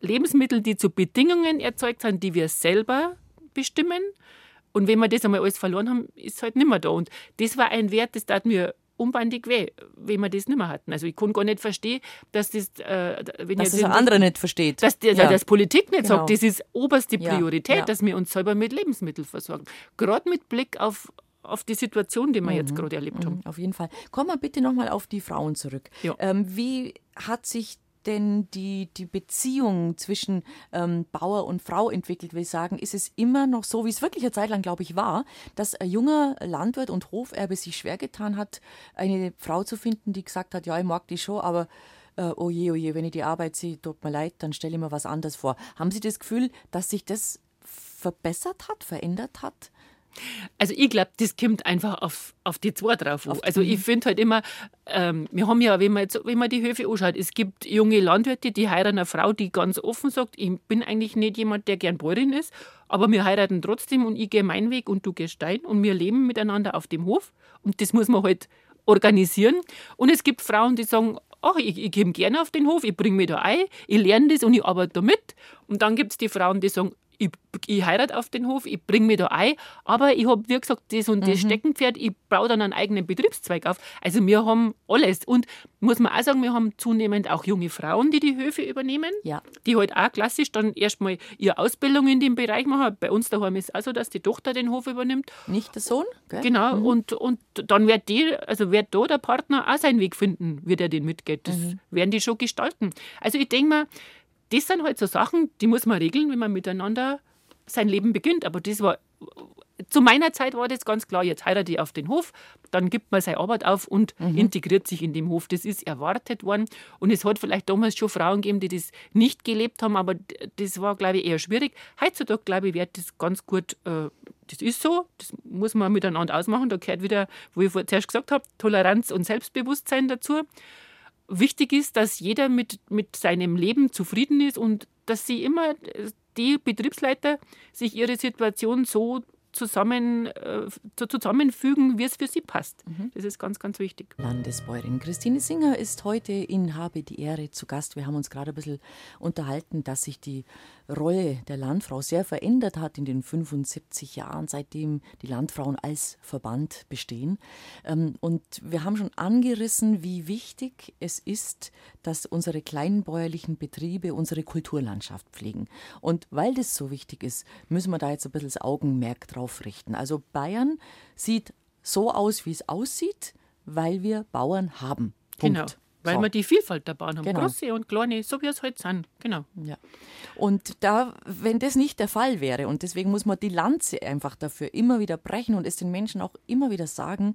Lebensmitteln, die zu Bedingungen erzeugt sind, die wir selber bestimmen. Und wenn wir das einmal alles verloren haben, ist es halt nicht mehr da. Und das war ein Wert, das tat mir unbandig weh, wenn wir das nicht mehr hatten. Also ich kann gar nicht verstehen, dass das, äh, wenn dass das der andere nicht versteht. Dass, die, ja. dass Politik nicht genau. sagt, das ist oberste Priorität, ja. Ja. dass wir uns selber mit Lebensmitteln versorgen. Gerade mit Blick auf auf die Situation, die wir mhm. jetzt gerade erlebt haben. Mhm, auf jeden Fall. Kommen wir bitte nochmal auf die Frauen zurück. Ähm, wie hat sich denn die, die Beziehung zwischen ähm, Bauer und Frau entwickelt, will ich sagen, ist es immer noch so, wie es wirklich eine Zeit lang, glaube ich, war, dass ein junger Landwirt und Hoferbe sich schwer getan hat, eine Frau zu finden, die gesagt hat, ja, ich mag die schon, aber äh, oh je, oh je, wenn ich die Arbeit sehe, tut mir leid, dann stelle ich mir was anderes vor. Haben Sie das Gefühl, dass sich das verbessert hat, verändert hat? Also ich glaube, das kommt einfach auf, auf die zwei drauf an. Also ich finde halt immer, ähm, wir haben ja, wenn man, jetzt, wenn man die Höfe anschaut, es gibt junge Landwirte, die heiraten eine Frau, die ganz offen sagt, ich bin eigentlich nicht jemand, der gern Bäuerin ist, aber wir heiraten trotzdem und ich gehe meinen Weg und du gehst dein und wir leben miteinander auf dem Hof und das muss man halt organisieren. Und es gibt Frauen, die sagen, ach, ich, ich gehe gerne auf den Hof, ich bringe mich da ein, ich lerne das und ich arbeite da mit. Und dann gibt es die Frauen, die sagen, ich, ich heirate auf den Hof, ich bringe mich da ein, aber ich habe, wie gesagt, das und das mhm. Steckenpferd, ich baue dann einen eigenen Betriebszweig auf. Also wir haben alles. Und muss man auch sagen, wir haben zunehmend auch junge Frauen, die die Höfe übernehmen, ja. die halt auch klassisch dann erstmal ihre Ausbildung in dem Bereich machen. Bei uns daheim ist es auch so, dass die Tochter den Hof übernimmt. Nicht der Sohn? Gell? Genau, mhm. und, und dann wird die, also wird da der Partner auch seinen Weg finden, wie der den mitgeht. Das mhm. werden die schon gestalten. Also ich denke mal, das sind halt so Sachen, die muss man regeln, wenn man miteinander sein Leben beginnt. Aber das war, zu meiner Zeit war das ganz klar, jetzt heirate ich auf den Hof, dann gibt man seine Arbeit auf und mhm. integriert sich in dem Hof. Das ist erwartet worden. Und es hat vielleicht damals schon Frauen gegeben, die das nicht gelebt haben, aber das war, glaube ich, eher schwierig. Heutzutage, glaube ich, wird das ganz gut, äh, das ist so, das muss man miteinander ausmachen. Da gehört wieder, wo ich zuerst gesagt habe, Toleranz und Selbstbewusstsein dazu wichtig ist, dass jeder mit, mit seinem Leben zufrieden ist und dass sie immer, die Betriebsleiter, sich ihre Situation so zusammen, äh, zusammenfügen, wie es für sie passt. Mhm. Das ist ganz, ganz wichtig. Landesbäuerin Christine Singer ist heute in Habe die Ehre zu Gast. Wir haben uns gerade ein bisschen unterhalten, dass sich die Rolle der Landfrau sehr verändert hat in den 75 Jahren, seitdem die Landfrauen als Verband bestehen. Ähm, und wir haben schon angerissen, wie wichtig es ist, dass unsere kleinen bäuerlichen Betriebe unsere Kulturlandschaft pflegen. Und weil das so wichtig ist, müssen wir da jetzt ein bisschen das Augenmerk drauf richten. Also Bayern sieht so aus, wie es aussieht, weil wir Bauern haben. Punkt. Genau. Weil so. wir die Vielfalt der Bauern haben. Genau. Große und kleine, so wie es heute halt sind. Genau. Ja. Und da, wenn das nicht der Fall wäre, und deswegen muss man die Lanze einfach dafür immer wieder brechen und es den Menschen auch immer wieder sagen,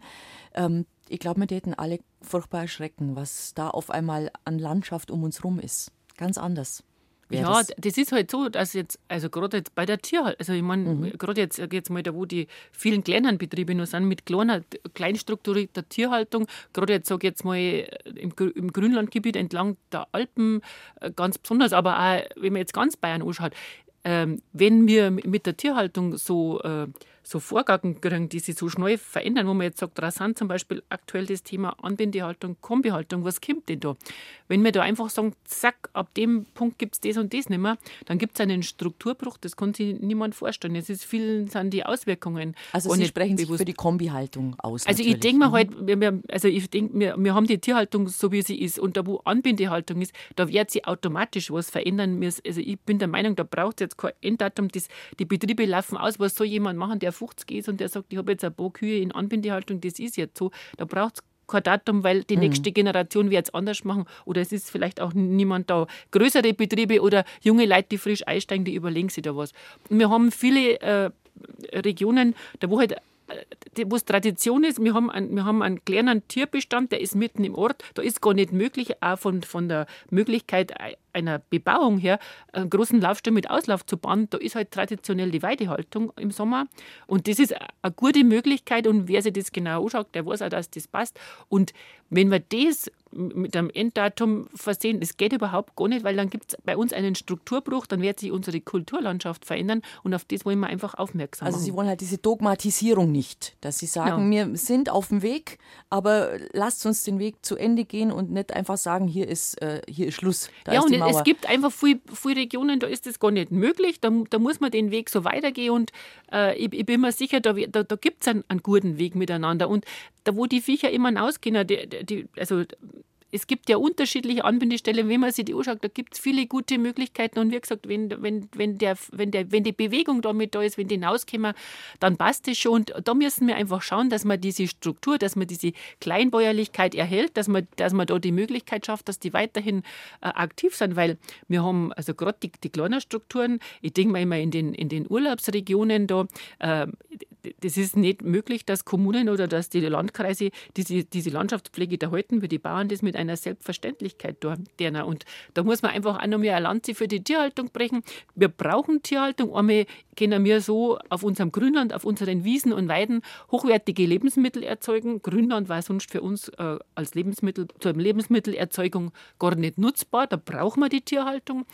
ähm, ich glaube, wir täten alle furchtbar erschrecken, was da auf einmal an Landschaft um uns rum ist. Ganz anders ja, das? ist halt so, dass jetzt, also gerade jetzt bei der Tierhaltung, also ich meine, mhm. gerade jetzt, jetzt mal da, wo die vielen kleinen Betriebe noch sind, mit kleiner, kleinstrukturierter Tierhaltung, gerade jetzt, sage ich jetzt mal, im, im Grünlandgebiet entlang der Alpen äh, ganz besonders, aber auch, wenn man jetzt ganz Bayern anschaut, ähm, wenn wir mit der Tierhaltung so äh, so Vorgaben kriegen, die sich so schnell verändern, wo man jetzt sagt, rasant zum Beispiel aktuell das Thema Anbindehaltung, Kombihaltung, was kommt denn da? Wenn wir da einfach sagen, zack, ab dem Punkt gibt es das und das nicht mehr, dann gibt es einen Strukturbruch, das kann sich niemand vorstellen. Es ist vielen sind die Auswirkungen. Also Sie sprechen sich für die Kombihaltung aus. Also natürlich. ich denke mir halt, wir, also ich denke, wir, wir haben die Tierhaltung so wie sie ist und da wo Anbindehaltung ist, da wird sich automatisch was verändern. Also ich bin der Meinung, da braucht es jetzt kein Enddatum, das, die Betriebe laufen aus, was soll jemand machen, der 50 ist und der sagt, ich habe jetzt ein paar Kühe in Anbindehaltung, das ist jetzt so. Da braucht es kein Datum, weil die mhm. nächste Generation wird es anders machen oder es ist vielleicht auch niemand da. Größere Betriebe oder junge Leute, die frisch einsteigen, die überlegen sich da was. wir haben viele äh, Regionen, da wo halt wo es Tradition ist, wir haben, einen, wir haben einen kleinen Tierbestand, der ist mitten im Ort. Da ist gar nicht möglich, auch von, von der Möglichkeit einer Bebauung her, einen großen Laufstall mit Auslauf zu bauen. Da ist halt traditionell die Weidehaltung im Sommer. Und das ist eine gute Möglichkeit. Und wer sich das genau anschaut, der weiß auch, dass das passt. Und wenn wir das mit einem Enddatum versehen. Das geht überhaupt gar nicht, weil dann gibt es bei uns einen Strukturbruch, dann wird sich unsere Kulturlandschaft verändern und auf das wollen wir einfach aufmerksam Also Sie wollen halt diese Dogmatisierung nicht, dass Sie sagen, ja. wir sind auf dem Weg, aber lasst uns den Weg zu Ende gehen und nicht einfach sagen, hier ist, äh, hier ist Schluss. Da ja, ist und es gibt einfach viele, viele Regionen, da ist das gar nicht möglich, da, da muss man den Weg so weitergehen und äh, ich, ich, bin mir sicher, da, da, da gibt es einen, einen, guten Weg miteinander. Und da, wo die Viecher immer hinausgehen, die, die, also es gibt ja unterschiedliche Anbindestellen. Wenn man sich die anschaut, da gibt es viele gute Möglichkeiten. Und wie gesagt, wenn, wenn, wenn, der, wenn, der, wenn die Bewegung damit da ist, wenn die hinauskommen, dann passt es schon. Und da müssen wir einfach schauen, dass man diese Struktur, dass man diese Kleinbäuerlichkeit erhält, dass man, dass man da die Möglichkeit schafft, dass die weiterhin äh, aktiv sind. Weil wir haben, also gerade die, die kleinen Strukturen, ich denke mal immer in den, in den Urlaubsregionen da, äh, das ist nicht möglich, dass Kommunen oder dass die Landkreise diese, diese Landschaftspflege erhalten, wie die Bauern das mit einer Selbstverständlichkeit tun. Und da muss man einfach auch noch mehr eine Lanze für die Tierhaltung brechen. Wir brauchen Tierhaltung. Einmal können wir so auf unserem Grünland, auf unseren Wiesen und Weiden hochwertige Lebensmittel erzeugen. Grünland war sonst für uns äh, als Lebensmittel, zur Lebensmittelerzeugung gar nicht nutzbar. Da brauchen wir die Tierhaltung.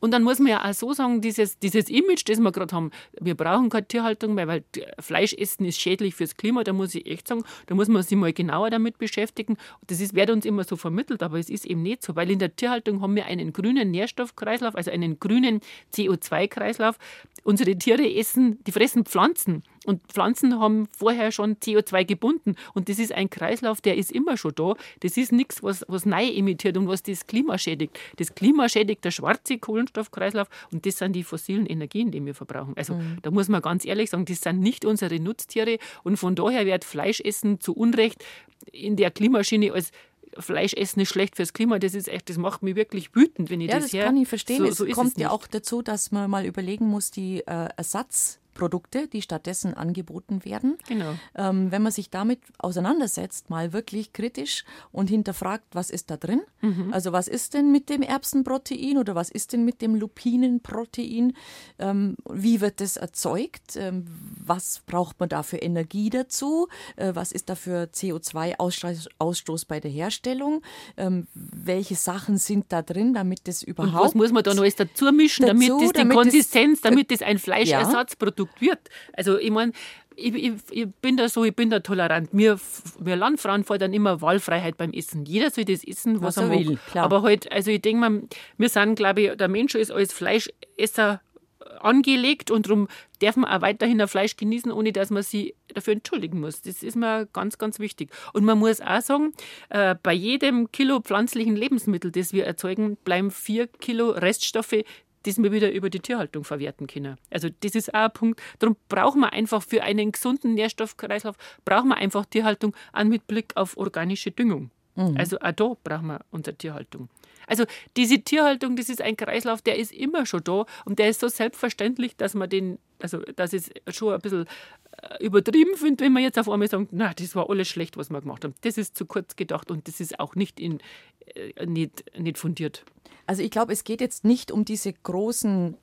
Und dann muss man ja auch so sagen, dieses, dieses Image, das wir gerade haben, wir brauchen keine Tierhaltung mehr, weil Fleisch essen ist schädlich fürs Klima, da muss ich echt sagen, da muss man sich mal genauer damit beschäftigen. Das ist, wird uns immer so vermittelt, aber es ist eben nicht so, weil in der Tierhaltung haben wir einen grünen Nährstoffkreislauf, also einen grünen CO2-Kreislauf. Unsere Tiere essen, die fressen Pflanzen. Und Pflanzen haben vorher schon CO2 gebunden. Und das ist ein Kreislauf, der ist immer schon da. Das ist nichts, was, was neu emittiert und was das Klima schädigt. Das Klima schädigt der schwarze Kohlenstoffkreislauf und das sind die fossilen Energien, die wir verbrauchen. Also mhm. da muss man ganz ehrlich sagen, das sind nicht unsere Nutztiere. Und von daher wird Fleischessen zu Unrecht in der Klimaschiene als Fleischessen ist schlecht fürs Klima, das ist echt, das macht mich wirklich wütend, wenn ich ja, das, das her. kann ich verstehen. So, so es kommt ja auch dazu, dass man mal überlegen muss, die äh, Ersatz Produkte, die stattdessen angeboten werden. Genau. Ähm, wenn man sich damit auseinandersetzt, mal wirklich kritisch und hinterfragt, was ist da drin? Mhm. Also was ist denn mit dem Erbsenprotein oder was ist denn mit dem Lupinenprotein? Ähm, wie wird das erzeugt? Ähm, was braucht man da für Energie dazu? Äh, was ist da für CO2-Ausstoß bei der Herstellung? Ähm, welche Sachen sind da drin, damit das überhaupt... Und was muss man da noch alles dazu mischen, dazu, damit das die damit Konsistenz, das, damit das ein Fleischersatzprodukt ausgedruckt wird. Also ich meine, ich, ich, ich, bin da so, ich bin da tolerant. Wir, wir Landfrauen fordern immer Wahlfreiheit beim Essen. Jeder soll das essen, was, was er will. Klar. Aber halt, also ich denke mal, wir sind, glaube ich, der Mensch ist als Fleischesser angelegt und darum darf man auch weiterhin ein Fleisch genießen, ohne dass man sich dafür entschuldigen muss. Das ist mir ganz, ganz wichtig. Und man muss auch sagen, äh, bei jedem Kilo pflanzlichen Lebensmittel, das wir erzeugen, bleiben vier Kilo Reststoffe, das wir wieder über die Tierhaltung verwerten können. Also das ist auch ein Punkt. Darum brauchen wir einfach für einen gesunden Nährstoffkreislauf, brauchen wir einfach Tierhaltung an mit Blick auf organische Düngung. Mhm. Also auch da brauchen wir unsere Tierhaltung. Also diese Tierhaltung, das ist ein Kreislauf, der ist immer schon da und der ist so selbstverständlich, dass man den, also dass es schon ein bisschen äh, übertrieben finde, wenn man jetzt auf einmal sagt, na, das war alles schlecht, was wir gemacht haben. Das ist zu kurz gedacht und das ist auch nicht, in, äh, nicht, nicht fundiert. Also ich glaube, es geht jetzt nicht um diese großen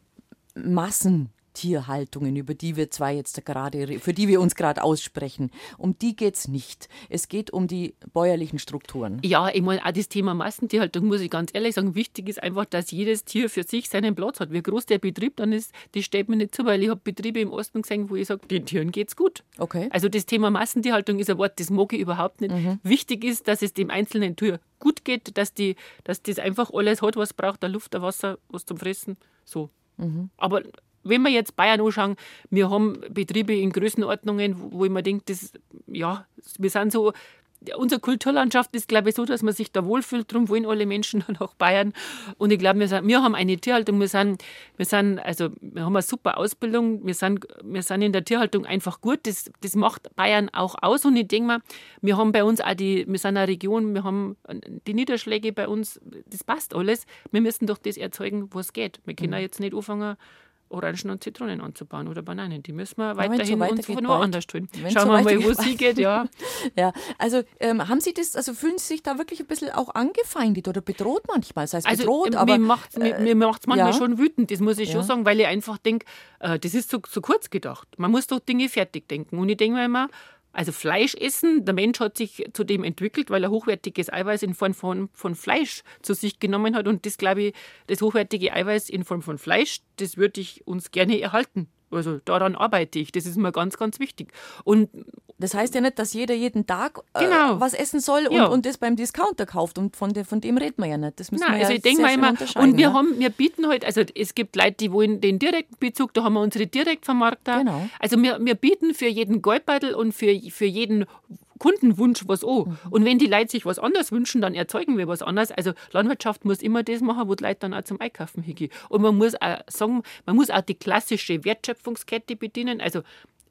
Massen, Tierhaltungen, über die wir zwar jetzt gerade, für die wir uns gerade aussprechen, um die geht es nicht. Es geht um die bäuerlichen Strukturen. Ja, ich meine, auch das Thema Massentierhaltung, muss ich ganz ehrlich sagen, wichtig ist einfach, dass jedes Tier für sich seinen Platz hat. Wie groß der Betrieb dann ist, das steht mir nicht zu, weil ich habe Betriebe im Osten gesehen, wo ich sage, den Tieren geht es gut. Okay. Also das Thema Massentierhaltung ist ein Wort, das mag ich überhaupt nicht. Mhm. Wichtig ist, dass es dem einzelnen Tier gut geht, dass, die, dass das einfach alles hat, was braucht, der Luft, der Wasser, was zum Fressen. So. Mhm. Aber wenn wir jetzt Bayern anschauen, wir haben Betriebe in Größenordnungen, wo ich mir denke, das, ja, wir sind so, unsere Kulturlandschaft ist, glaube ich, so, dass man sich da wohlfühlt. Darum wollen alle Menschen nach Bayern. Und ich glaube, wir, wir haben eine Tierhaltung. Wir sind, wir sind, also, wir haben eine super Ausbildung. Wir sind, wir sind in der Tierhaltung einfach gut. Das, das macht Bayern auch aus. Und ich denke mal, wir haben bei uns auch die, wir sind eine Region, wir haben die Niederschläge bei uns. Das passt alles. Wir müssen doch das erzeugen, wo es geht. Wir können mhm. jetzt nicht anfangen, Orangen und Zitronen anzubauen oder Bananen. Die müssen wir weiterhin so uns woanders tun. Schauen wir mal, wo sie geht, ja. ja, also ähm, haben Sie das, also fühlen Sie sich da wirklich ein bisschen auch angefeindet oder bedroht manchmal? Das heißt also, bedroht, mir aber... Macht's, äh, mir macht es manchmal ja. schon wütend, das muss ich ja. schon sagen, weil ich einfach denke, äh, das ist zu, zu kurz gedacht. Man muss doch Dinge fertig denken. Und ich denke mir immer, also Fleisch essen, der Mensch hat sich zu dem entwickelt, weil er hochwertiges Eiweiß in Form von, von Fleisch zu sich genommen hat. Und das, glaube ich, das hochwertige Eiweiß in Form von Fleisch, das würde ich uns gerne erhalten. Also daran arbeite ich. Das ist mir ganz, ganz wichtig. Und Das heißt ja nicht, dass jeder jeden Tag äh, genau. was essen soll und, ja. und das beim Discounter kauft. Und von, de, von dem reden wir ja nicht. Das müssen Nein, wir also ja ich denke mal immer, und wir, haben, wir bieten halt, also es gibt Leute, die wollen den direkten Bezug, da haben wir unsere Direktvermarkter. Genau. Also wir, wir bieten für jeden Goldbeutel und für, für jeden Kundenwunsch was an. Mhm. Und wenn die Leute sich was anderes wünschen, dann erzeugen wir was anderes. Also Landwirtschaft muss immer das machen, wo die Leute dann auch zum Einkaufen hingehen. Und man muss auch sagen, man muss auch die klassische Wertschöpfungskette bedienen. Also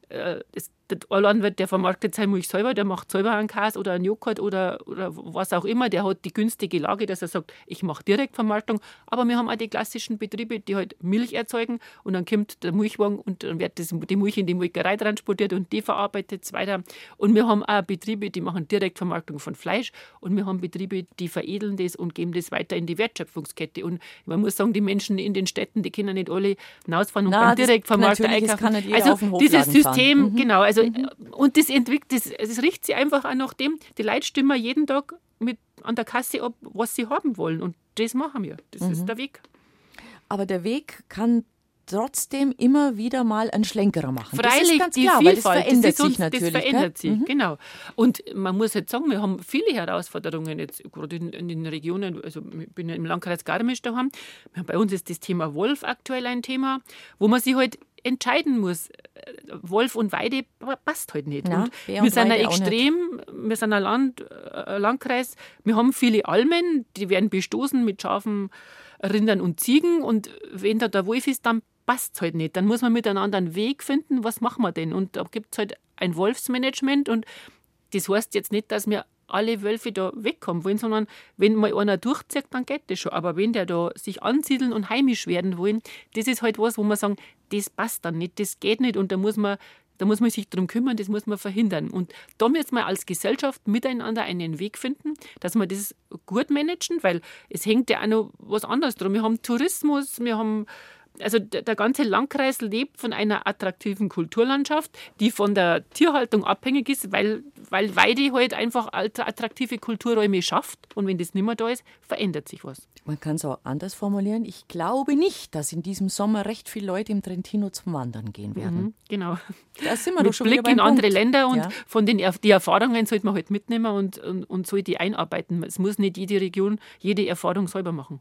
äh, das, der Landwirt, der vermarktet seine Milch selber, der macht selber einen Käse oder einen Joghurt oder, oder was auch immer. Der hat die günstige Lage, dass er sagt, ich mache Direktvermarktung. Aber wir haben auch die klassischen Betriebe, die halt Milch erzeugen und dann kommt der Milchwagen und dann wird das, die Milch in die Molkerei transportiert und die verarbeitet es weiter. Und wir haben auch Betriebe, die machen Direktvermarktung von Fleisch und wir haben Betriebe, die veredeln das und geben das weiter in die Wertschöpfungskette. Und man muss sagen, die Menschen in den Städten, die können nicht alle hinausfahren und Na, Direktvermarkter einkaufen. Also dieses System, mhm. genau, also, mhm. Und das entwickelt, das, das richtet sich einfach auch nach dem, die Leute stimmen jeden Tag mit an der Kasse ab, was sie haben wollen. Und das machen wir. Das mhm. ist der Weg. Aber der Weg kann trotzdem immer wieder mal einen Schlenkerer machen. Freilich, die klar, Vielfalt, das verändert das sich natürlich. Das verändert sich, mhm. genau. Und man muss jetzt sagen, wir haben viele Herausforderungen jetzt, gerade in, in den Regionen, also ich bin im Landkreis Garmisch daheim, bei uns ist das Thema Wolf aktuell ein Thema, wo man sich halt entscheiden muss. Wolf und Weide passt halt nicht. Ja, wir sind ein extrem, wir sind ein Land, ein Landkreis, wir haben viele Almen, die werden bestoßen mit Schafen, Rindern und Ziegen und wenn da der Wolf ist, dann passt es halt nicht. Dann muss man miteinander einen Weg finden, was machen wir denn? Und da gibt es halt ein Wolfsmanagement und das heißt jetzt nicht, dass wir alle Wölfe da wegkommen wollen, sondern wenn mal einer durchzieht, dann geht das schon. Aber wenn der da sich ansiedeln und heimisch werden wollen, das ist halt was, wo man sagen, das passt dann nicht, das geht nicht und da muss man da muss man sich darum kümmern, das muss man verhindern. Und da müssen wir als Gesellschaft miteinander einen Weg finden, dass wir das gut managen, weil es hängt ja auch noch was anderes drum. Wir haben Tourismus, wir haben also der ganze Landkreis lebt von einer attraktiven Kulturlandschaft, die von der Tierhaltung abhängig ist, weil, weil Weide halt einfach attraktive Kulturräume schafft. Und wenn das nicht mehr da ist, verändert sich was. Man kann es auch anders formulieren. Ich glaube nicht, dass in diesem Sommer recht viele Leute im Trentino zum Wandern gehen werden. Mhm, genau. Da sind wir Mit doch schon Blick in andere Länder und ja. von den die Erfahrungen sollte man halt mitnehmen und, und, und soll die einarbeiten. Es muss nicht jede Region jede Erfahrung selber machen.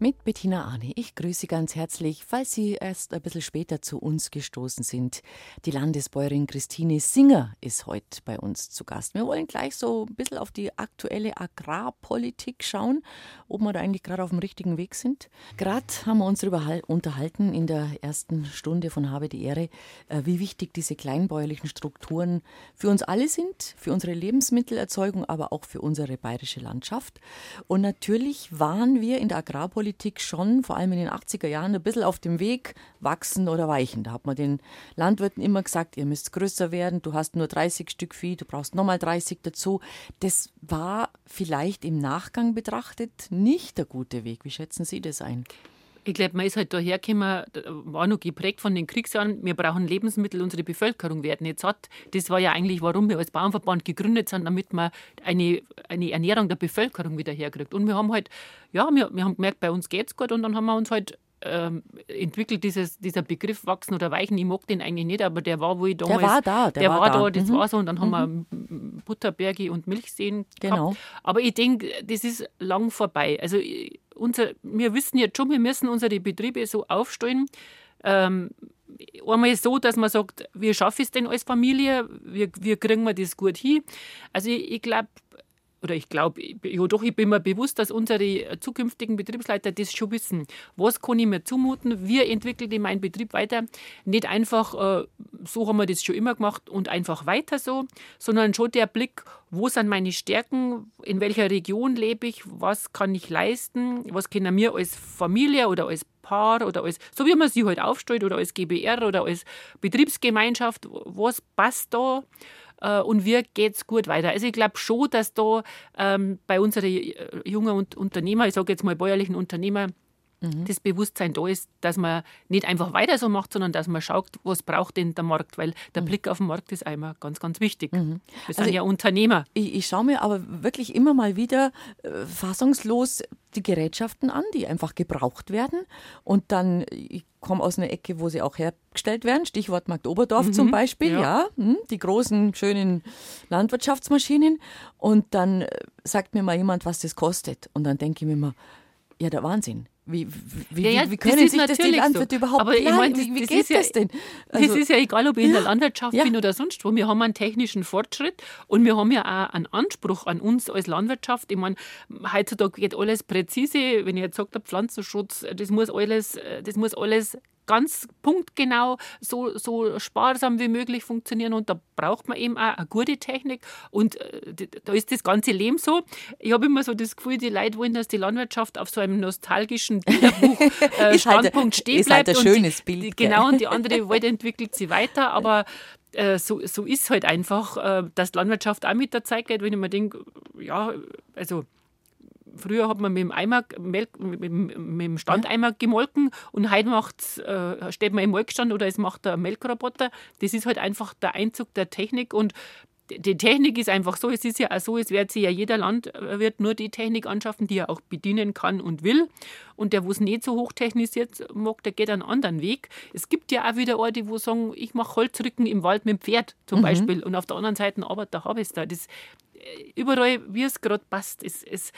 mit Bettina Arne. Ich grüße Sie ganz herzlich, falls Sie erst ein bisschen später zu uns gestoßen sind. Die Landesbäuerin Christine Singer ist heute bei uns zu Gast. Wir wollen gleich so ein bisschen auf die aktuelle Agrarpolitik schauen, ob wir da eigentlich gerade auf dem richtigen Weg sind. Gerade haben wir uns darüber unterhalten in der ersten Stunde von Habe die Ehre, äh, wie wichtig diese kleinbäuerlichen Strukturen für uns alle sind, für unsere Lebensmittelerzeugung, aber auch für unsere bayerische Landschaft. Und natürlich waren wir in der Agrarpolitik Landwirtschaftspolitik schon, vor allem in den 80er Jahren, ein bisschen auf dem Weg wachsen oder weichen. Da hat man den Landwirten immer gesagt, ihr müsst größer werden, du hast nur 30 Stück Vieh, du brauchst nochmal 30 dazu. Das war vielleicht im Nachgang betrachtet nicht der gute Weg. Wie schätzen Sie das ein? Ich glaube, man ist halt dahergekommen, war noch geprägt von den Kriegsjahren, wir brauchen Lebensmittel, unsere Bevölkerung werden jetzt satt. Das war ja eigentlich, warum wir als Bauernverband gegründet sind, damit man eine, eine Ernährung der Bevölkerung wieder herkriegt. Und wir haben halt, ja, wir, wir haben gemerkt, bei uns geht es gut und dann haben wir uns halt ähm, entwickelt dieses, dieser Begriff wachsen oder weichen. Ich mag den eigentlich nicht, aber der war wohl damals. Der war da, der, der war, war, da. Das mhm. war so. Und dann mhm. haben wir Butterberge und Milchseen genau. Aber ich denke, das ist lang vorbei. Also unser, wir wissen jetzt schon, wir müssen unsere Betriebe so aufstellen. Ähm, einmal so, dass man sagt, wir schaffen es denn als Familie, wir, wir kriegen wir das gut hin. Also ich, ich glaube, oder ich glaube, ja doch, ich bin mir bewusst, dass unsere zukünftigen Betriebsleiter das schon wissen. Was kann ich mir zumuten? Wie entwickelt ich meinen Betrieb weiter? Nicht einfach, äh, so haben wir das schon immer gemacht und einfach weiter so, sondern schon der Blick, wo sind meine Stärken, in welcher Region lebe ich, was kann ich leisten, was können wir als Familie oder als Paar oder als, so wie man sie halt aufstellt oder als GBR oder als Betriebsgemeinschaft, was passt da? Äh, und wie geht es gut weiter. Also ich glaube schon, dass da ähm, bei unseren äh, jungen Unternehmer, ich sage jetzt mal bäuerlichen Unternehmer, mhm. das Bewusstsein da ist, dass man nicht einfach weiter so macht, sondern dass man schaut, was braucht denn der Markt, weil der mhm. Blick auf den Markt ist einmal ganz, ganz wichtig. Mhm. Wir sind also ja Unternehmer. Ich, ich schaue mir aber wirklich immer mal wieder äh, fassungslos die Gerätschaften an, die einfach gebraucht werden. Und dann, ich komme aus einer Ecke, wo sie auch hergestellt werden, Stichwort Markt Oberdorf mhm, zum Beispiel, ja, ja hm, die großen, schönen Landwirtschaftsmaschinen. Und dann äh, sagt mir mal jemand, was das kostet. Und dann denke ich mir mal, ja, der Wahnsinn. Wie, wie, ja, ja, wie können sich das die Landwirte so. überhaupt Aber ich mein, wie, wie geht das denn? Also, das ist ja egal, ob ich in der Landwirtschaft bin oder sonst wo. Wir haben einen technischen Fortschritt und wir haben ja auch einen Anspruch an uns als Landwirtschaft. Ich meine, heutzutage geht alles präzise. Wenn ich jetzt sage, der Pflanzenschutz, das muss alles, das muss alles ganz punktgenau, so, so sparsam wie möglich funktionieren. Und da braucht man eben auch eine gute Technik. Und äh, da ist das ganze Leben so. Ich habe immer so das Gefühl, die Leute wollen, dass die Landwirtschaft auf so einem nostalgischen Bilderbuch-Standpunkt äh, halt, stehen bleibt. Ist halt ein schönes Bild. Die, genau, und die andere Welt entwickelt sich weiter. Aber äh, so, so ist halt einfach, äh, dass Landwirtschaft auch mit der Zeit geht, wenn ich mir denke, ja, also Früher hat man mit dem, Eimer, mit, dem Standeimer gemolken und heute macht's, äh, steht man im Molkstand oder es macht der Melkroboter. Das ist halt einfach der Einzug der Technik und die Technik ist einfach so, es ist ja auch so, es wird sich ja jeder Landwirt nur die Technik anschaffen, die er auch bedienen kann und will. Und der, wo es nicht so hochtechnisiert mag, der geht einen anderen Weg. Es gibt ja auch wieder Orte, wo sagen, ich mache Holzrücken im Wald mit dem Pferd zum mhm. Beispiel und auf der anderen Seite arbeitet der Harvester. Das, äh, überall, wie es gerade passt. Es, es,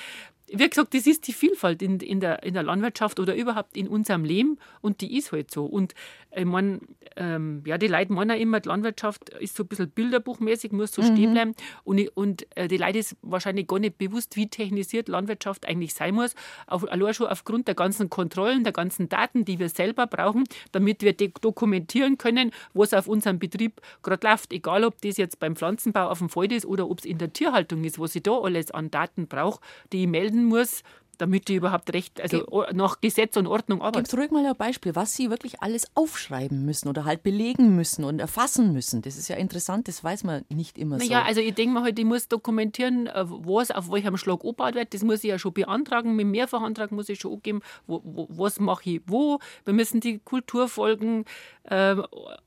wie gesagt, das ist die Vielfalt in, in, der, in der Landwirtschaft oder überhaupt in unserem Leben und die ist halt so. Und ich meine, ähm, ja, die Leute meinen immer, die Landwirtschaft ist so ein bisschen bilderbuchmäßig, muss so mhm. stehen bleiben. Und, und äh, die Leute ist wahrscheinlich gar nicht bewusst, wie technisiert Landwirtschaft eigentlich sein muss. Auf, allein schon aufgrund der ganzen Kontrollen, der ganzen Daten, die wir selber brauchen, damit wir dokumentieren können, was auf unserem Betrieb gerade läuft. Egal, ob das jetzt beim Pflanzenbau auf dem Feld ist oder ob es in der Tierhaltung ist, was ich da alles an Daten brauche, die ich melden muss damit die überhaupt recht, also Ge nach Gesetz und Ordnung arbeiten. Gib ruhig mal ein Beispiel, was Sie wirklich alles aufschreiben müssen oder halt belegen müssen und erfassen müssen. Das ist ja interessant, das weiß man nicht immer naja, so. Ja, also ich denke mal halt, ich muss dokumentieren, äh, was auf welchem Schlag angebaut wird. Das muss ich ja schon beantragen. Mit Mehrfachantrag muss ich schon angeben, wo, wo, was mache ich wo. Wir müssen die Kulturfolgen, äh,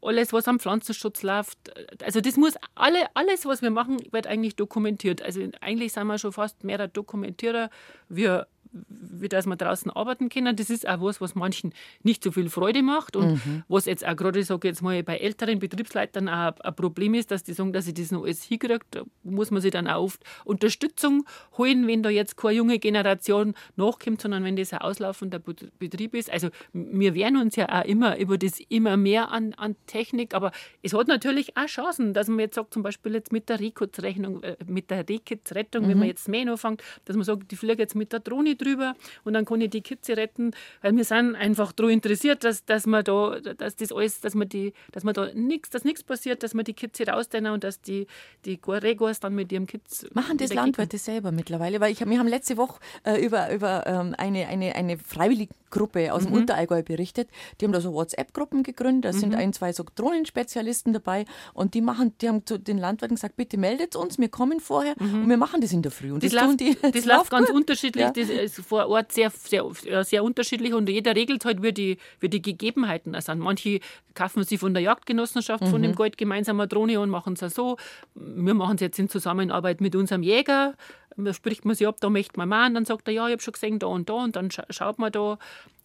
alles, was am Pflanzenschutz läuft. Also das muss, alle, alles, was wir machen, wird eigentlich dokumentiert. Also eigentlich sind wir schon fast mehr Dokumentierer wie wie dass wir draußen arbeiten können. Das ist auch was, was manchen nicht so viel Freude macht und mhm. was jetzt auch gerade, ich sage jetzt mal, bei älteren Betriebsleitern auch ein Problem ist, dass die sagen, dass sie das noch alles hinkriegt, da muss man sich dann auch oft Unterstützung holen, wenn da jetzt keine junge Generation nachkommt, sondern wenn das ein auslaufender Betrieb ist. Also wir wehren uns ja auch immer über das immer mehr an, an Technik, aber es hat natürlich auch Chancen, dass man jetzt sagt, zum Beispiel jetzt mit der Rekitz-Rechnung, äh, mit der Rekitz-Rettung, mhm. wenn man jetzt mehr anfängt, dass man sagt, die fliegen jetzt mit der Drohne drüber und dann kann ich die Kitze retten, weil wir sind einfach daran interessiert, dass, dass man da, dass das alles, dass man die, dass man da nichts, dass nichts passiert, dass man die Kitze rausnehmen und dass die, die Regos dann mit ihrem Kitz. Machen das Landwirte selber mittlerweile, weil ich, wir haben letzte Woche äh, über, über ähm, eine, eine, eine Freiwilligengruppe aus dem mhm. Unterallgäu berichtet. Die haben da so WhatsApp-Gruppen gegründet, da mhm. sind ein, zwei so Drohnenspezialisten dabei und die machen, die haben zu den Landwirten gesagt, bitte meldet uns, wir kommen vorher mhm. und wir machen das in der Früh. Und das, das läuft, die. Das, läuft ganz gut. unterschiedlich. Ja. Das ist vor Ort sehr, sehr, sehr unterschiedlich und jeder regelt halt, wie die, wie die Gegebenheiten sind. Manche kaufen sie von der Jagdgenossenschaft, von dem mhm. Gold gemeinsam eine Drohne und machen es so. Wir machen es jetzt in Zusammenarbeit mit unserem Jäger. Da spricht man sich ab, da möchte man machen. Dann sagt er, ja, ich habe schon gesehen, da und da. Und dann schaut man da.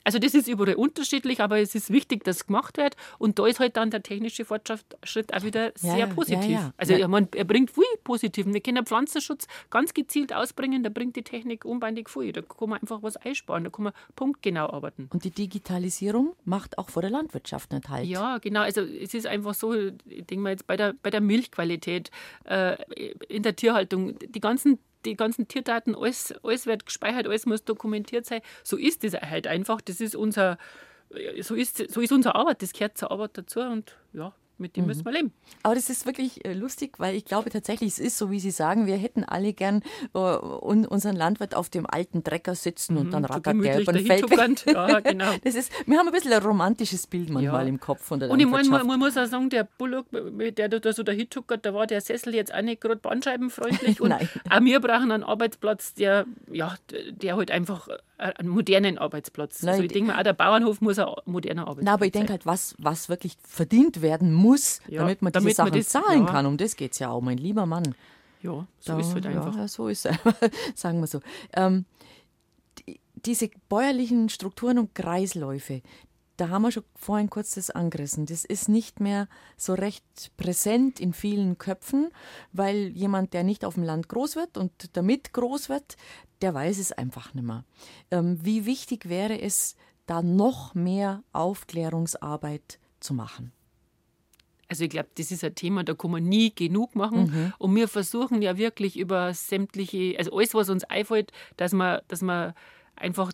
Also das ist überall unterschiedlich, aber es ist wichtig, dass es gemacht wird. Und da ist halt dann der technische Fortschritt auch wieder sehr ja, positiv. Ja, ja. Also ja. Meine, er bringt viel Positiven. Wir können Pflanzenschutz ganz gezielt ausbringen, da bringt die Technik unbändig viel. Da kann man einfach was einsparen, da kann man punktgenau arbeiten. Und die Digitalisierung macht auch vor der Landwirtschaft nicht halt. Ja, genau. Also es ist einfach so, ich denke mal jetzt bei der, bei der Milchqualität, äh, in der Tierhaltung, die ganzen die ganzen Tierdaten, alles, alles wird gespeichert, alles muss dokumentiert sein. So ist das halt einfach. Das ist unser, so ist, so ist unsere Arbeit, das gehört zur Arbeit dazu und ja, mit dem mhm. müssen wir leben. Aber das ist wirklich äh, lustig, weil ich glaube tatsächlich, es ist so, wie Sie sagen, wir hätten alle gern äh, unseren Landwirt auf dem alten Trecker sitzen mhm, und dann rattert so der über den Feld. Ja, genau. das ist, wir haben ein bisschen ein romantisches Bild manchmal ja. im Kopf von der Und ich meine, man, man, muss auch sagen, der Bullock, der da so dahin tuckert, da war der Sessel jetzt auch nicht gerade bandscheibenfreundlich. Und Nein. auch wir brauchen einen Arbeitsplatz, der, ja, der halt einfach einen modernen Arbeitsplatz. Nein, also ich denke mal, auch der Bauernhof muss ein moderner Arbeitsplatz sein. aber ich denke halt, was, was wirklich verdient werden muss, ja, damit man damit diese Sachen man das, zahlen ja. kann. Um das geht es ja auch, mein lieber Mann. Ja, so da, ist es halt einfach. Ja, so ist es, sagen wir so. Ähm, diese bäuerlichen Strukturen und Kreisläufe, da haben wir schon vorhin kurz das angerissen. Das ist nicht mehr so recht präsent in vielen Köpfen, weil jemand, der nicht auf dem Land groß wird und damit groß wird, der weiß es einfach nicht mehr. Ähm, wie wichtig wäre es, da noch mehr Aufklärungsarbeit zu machen? Also ich glaube, das ist ein Thema, da kann man nie genug machen. Mhm. Und wir versuchen ja wirklich über sämtliche, also alles, was uns einfällt, dass man, dass man einfach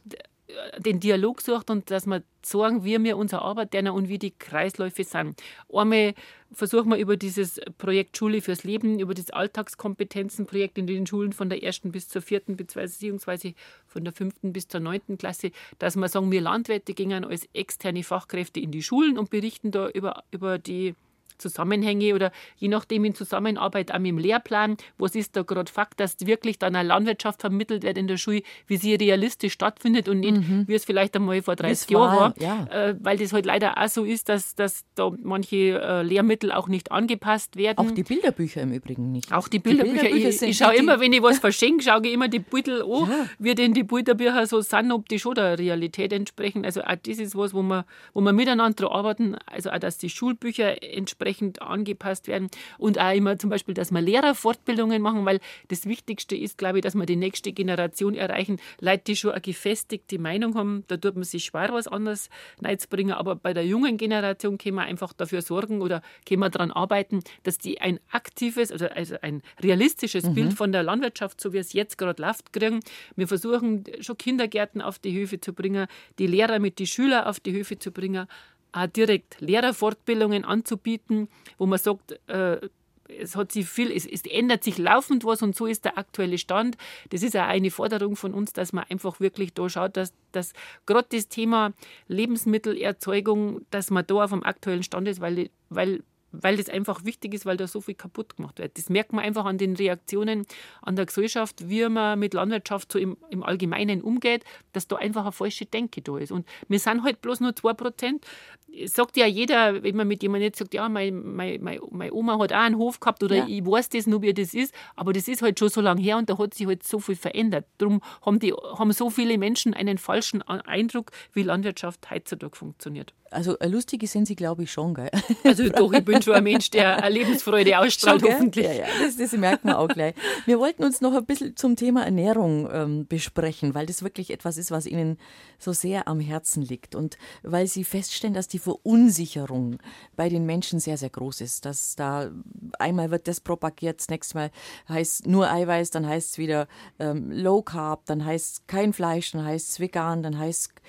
den Dialog sucht und dass wir sagen, wie wir unsere Arbeit tun und wie die Kreisläufe sind. Einmal versuchen wir über dieses Projekt Schule fürs Leben, über das Alltagskompetenzenprojekt in den Schulen von der ersten bis zur vierten, beziehungsweise von der fünften bis zur neunten Klasse, dass wir sagen, wir Landwirte gehen als externe Fachkräfte in die Schulen und berichten da über, über die Zusammenhänge oder je nachdem in Zusammenarbeit auch mit dem Lehrplan, was ist da gerade Fakt, dass wirklich dann eine Landwirtschaft vermittelt wird in der Schule, wie sie realistisch stattfindet und nicht, mhm. wie es vielleicht einmal vor 30 Jahren war, ja. äh, weil das halt leider auch so ist, dass, dass da manche äh, Lehrmittel auch nicht angepasst werden. Auch die Bilderbücher im Übrigen nicht. Auch die Bilderbücher. Die Bilderbücher ich, ich schaue immer, wenn ich was verschenke, schaue ich immer die Beutel an, ja. wie denn die Bilderbücher so sind, ob die schon der Realität entsprechen. Also auch das ist was, wo wir, wo wir miteinander arbeiten, also auch, dass die Schulbücher entsprechen entsprechend angepasst werden und auch immer zum Beispiel, dass wir Lehrerfortbildungen machen, weil das Wichtigste ist, glaube ich, dass wir die nächste Generation erreichen. Leute, die schon eine gefestigte Meinung haben, da tut man sich schwer, was anderes bringen, aber bei der jungen Generation können wir einfach dafür sorgen oder können wir daran arbeiten, dass die ein aktives, also, also ein realistisches mhm. Bild von der Landwirtschaft, so wie es jetzt gerade läuft, kriegen. Wir versuchen schon Kindergärten auf die Höfe zu bringen, die Lehrer mit den Schülern auf die Höfe zu bringen, auch direkt Lehrerfortbildungen anzubieten, wo man sagt, äh, es hat sich viel, es, es, ändert sich laufend was und so ist der aktuelle Stand. Das ist auch eine Forderung von uns, dass man einfach wirklich da schaut, dass, dass gerade das Thema Lebensmittelerzeugung, dass man da auf dem aktuellen Stand ist, weil, weil weil das einfach wichtig ist, weil da so viel kaputt gemacht wird. Das merkt man einfach an den Reaktionen an der Gesellschaft, wie man mit Landwirtschaft so im, im Allgemeinen umgeht, dass da einfach eine falsche Denke da ist. Und wir sind halt bloß nur 2%. Sagt ja jeder, wenn man mit jemandem jetzt sagt, ja, meine, meine, meine Oma hat auch einen Hof gehabt oder ja. ich weiß das nur, wie das ist, aber das ist halt schon so lange her und da hat sich halt so viel verändert. Darum haben, die, haben so viele Menschen einen falschen Eindruck, wie Landwirtschaft heutzutage funktioniert. Also lustige sind sie, glaube ich, schon, gell? Also doch, ich bin schon ein Mensch, der eine Lebensfreude ausstrahlt, schon, hoffentlich. Ja, ja, das, das merkt man auch gleich. Wir wollten uns noch ein bisschen zum Thema Ernährung ähm, besprechen, weil das wirklich etwas ist, was Ihnen so sehr am Herzen liegt und weil Sie feststellen, dass die Verunsicherung bei den Menschen sehr, sehr groß ist. Dass da einmal wird das propagiert, das nächste Mal heißt nur Eiweiß, dann heißt es wieder ähm, Low Carb, dann heißt es kein Fleisch, dann heißt es vegan, dann heißt es